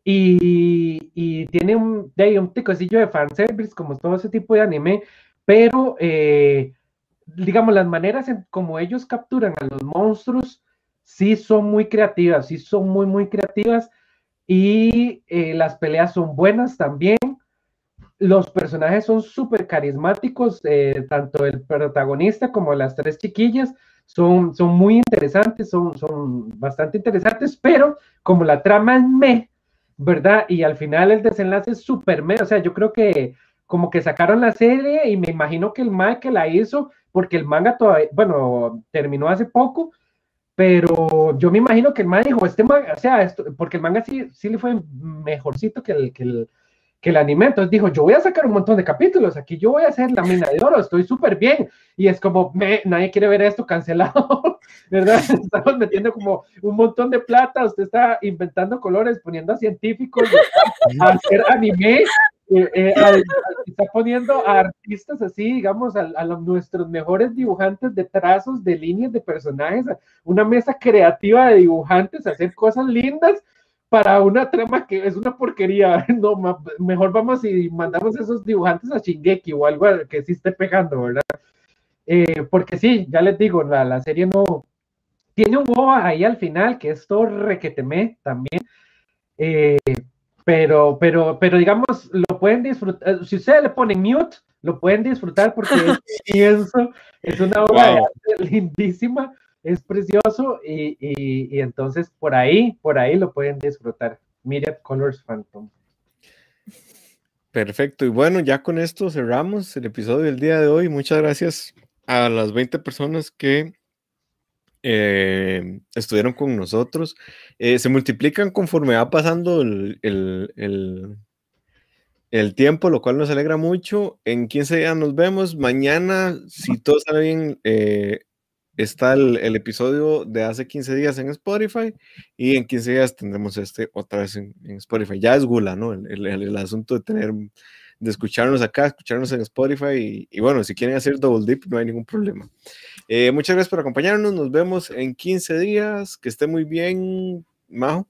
y, tiene un, de ahí un ticosillo de fanservice, como todo ese tipo de anime, pero eh, digamos, las maneras en como ellos capturan a los monstruos sí son muy creativas, sí son muy, muy creativas y eh, las peleas son buenas también. Los personajes son súper carismáticos, eh, tanto el protagonista como las tres chiquillas son, son muy interesantes, son, son bastante interesantes, pero como la trama es me, ¿verdad? Y al final el desenlace es súper me, o sea, yo creo que como que sacaron la serie y me imagino que el manga que la hizo, porque el manga todavía, bueno, terminó hace poco, pero yo me imagino que el manga dijo, este manga, o sea, esto, porque el manga sí, sí le fue mejorcito que el, que el, que el anime, entonces dijo, yo voy a sacar un montón de capítulos, aquí yo voy a hacer la mina de oro, estoy súper bien, y es como, me, nadie quiere ver esto cancelado, ¿verdad? Estamos metiendo como un montón de plata, usted está inventando colores, poniendo a científicos a hacer anime, eh, eh, está poniendo a artistas así, digamos, a, a nuestros mejores dibujantes de trazos, de líneas, de personajes, una mesa creativa de dibujantes, hacer cosas lindas para una trama que es una porquería. No, ma- mejor vamos y mandamos esos dibujantes a Shingeki o algo que sí esté pegando, ¿verdad? Eh, porque sí, ya les digo, la, la serie no tiene un boba ahí al final que es todo requetemé también. Eh, pero, pero, pero digamos, lo pueden disfrutar. Si ustedes le ponen mute, lo pueden disfrutar porque es es una obra Wow. lindísima, es precioso y, y, entonces por ahí, por ahí lo pueden disfrutar. Myriad Colors Phantom. Perfecto. Y bueno, ya con esto cerramos el episodio del día de hoy. Muchas gracias a las 20 personas que eh, estuvieron con nosotros. Eh, se multiplican conforme va pasando el, el- el- el tiempo, lo cual nos alegra mucho. En 15 días nos vemos. Mañana, si todo sale bien, eh, está el, el episodio de hace 15 días en Spotify y en 15 días tendremos este otra vez en, en Spotify. Ya es gula, ¿no? El, el- el- asunto de tener, de escucharnos acá, escucharnos en Spotify y, y bueno, si quieren hacer double dip, no hay ningún problema. Eh, muchas gracias por acompañarnos. Nos vemos en 15 días. Que esté muy bien, Majo.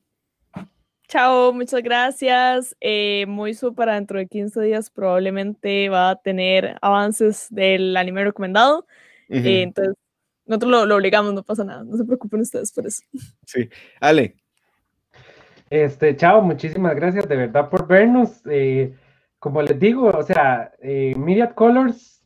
Chao, muchas gracias. Eh, muy para dentro de 15 días probablemente va a tener avances del anime recomendado. Ujú, Eh, entonces, nosotros lo, lo obligamos, no pasa nada. No se preocupen ustedes por eso. Sí. Ale, Este, chao, muchísimas gracias de verdad por vernos. Eh, como les digo, o sea, eh, Myriad Colors,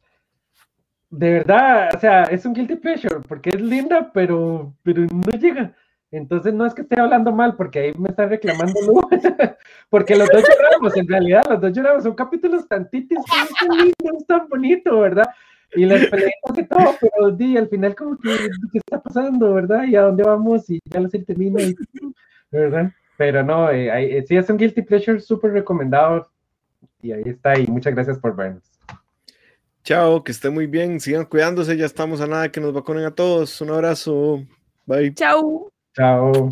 de verdad, o sea, es un guilty pleasure porque es linda, pero, pero no llega. Entonces no es que esté hablando mal, porque ahí me está reclamando Lu, porque los dos lloramos, en realidad, los dos lloramos, son capítulos tan titis, tan lindo, es tan bonito, ¿verdad? Y las peleitas y todo, pero di, al final como que, ¿qué está pasando, verdad? ¿Y a dónde vamos? Y ya serie termina, y, ¿verdad? Pero no, eh, eh, sí es un guilty pleasure súper recomendado, y ahí está, y muchas gracias por vernos. Chao, que esté muy bien. Sigan cuidándose. Ya estamos a nada que nos vacunen a todos. Un abrazo. Bye. Chao. Chao.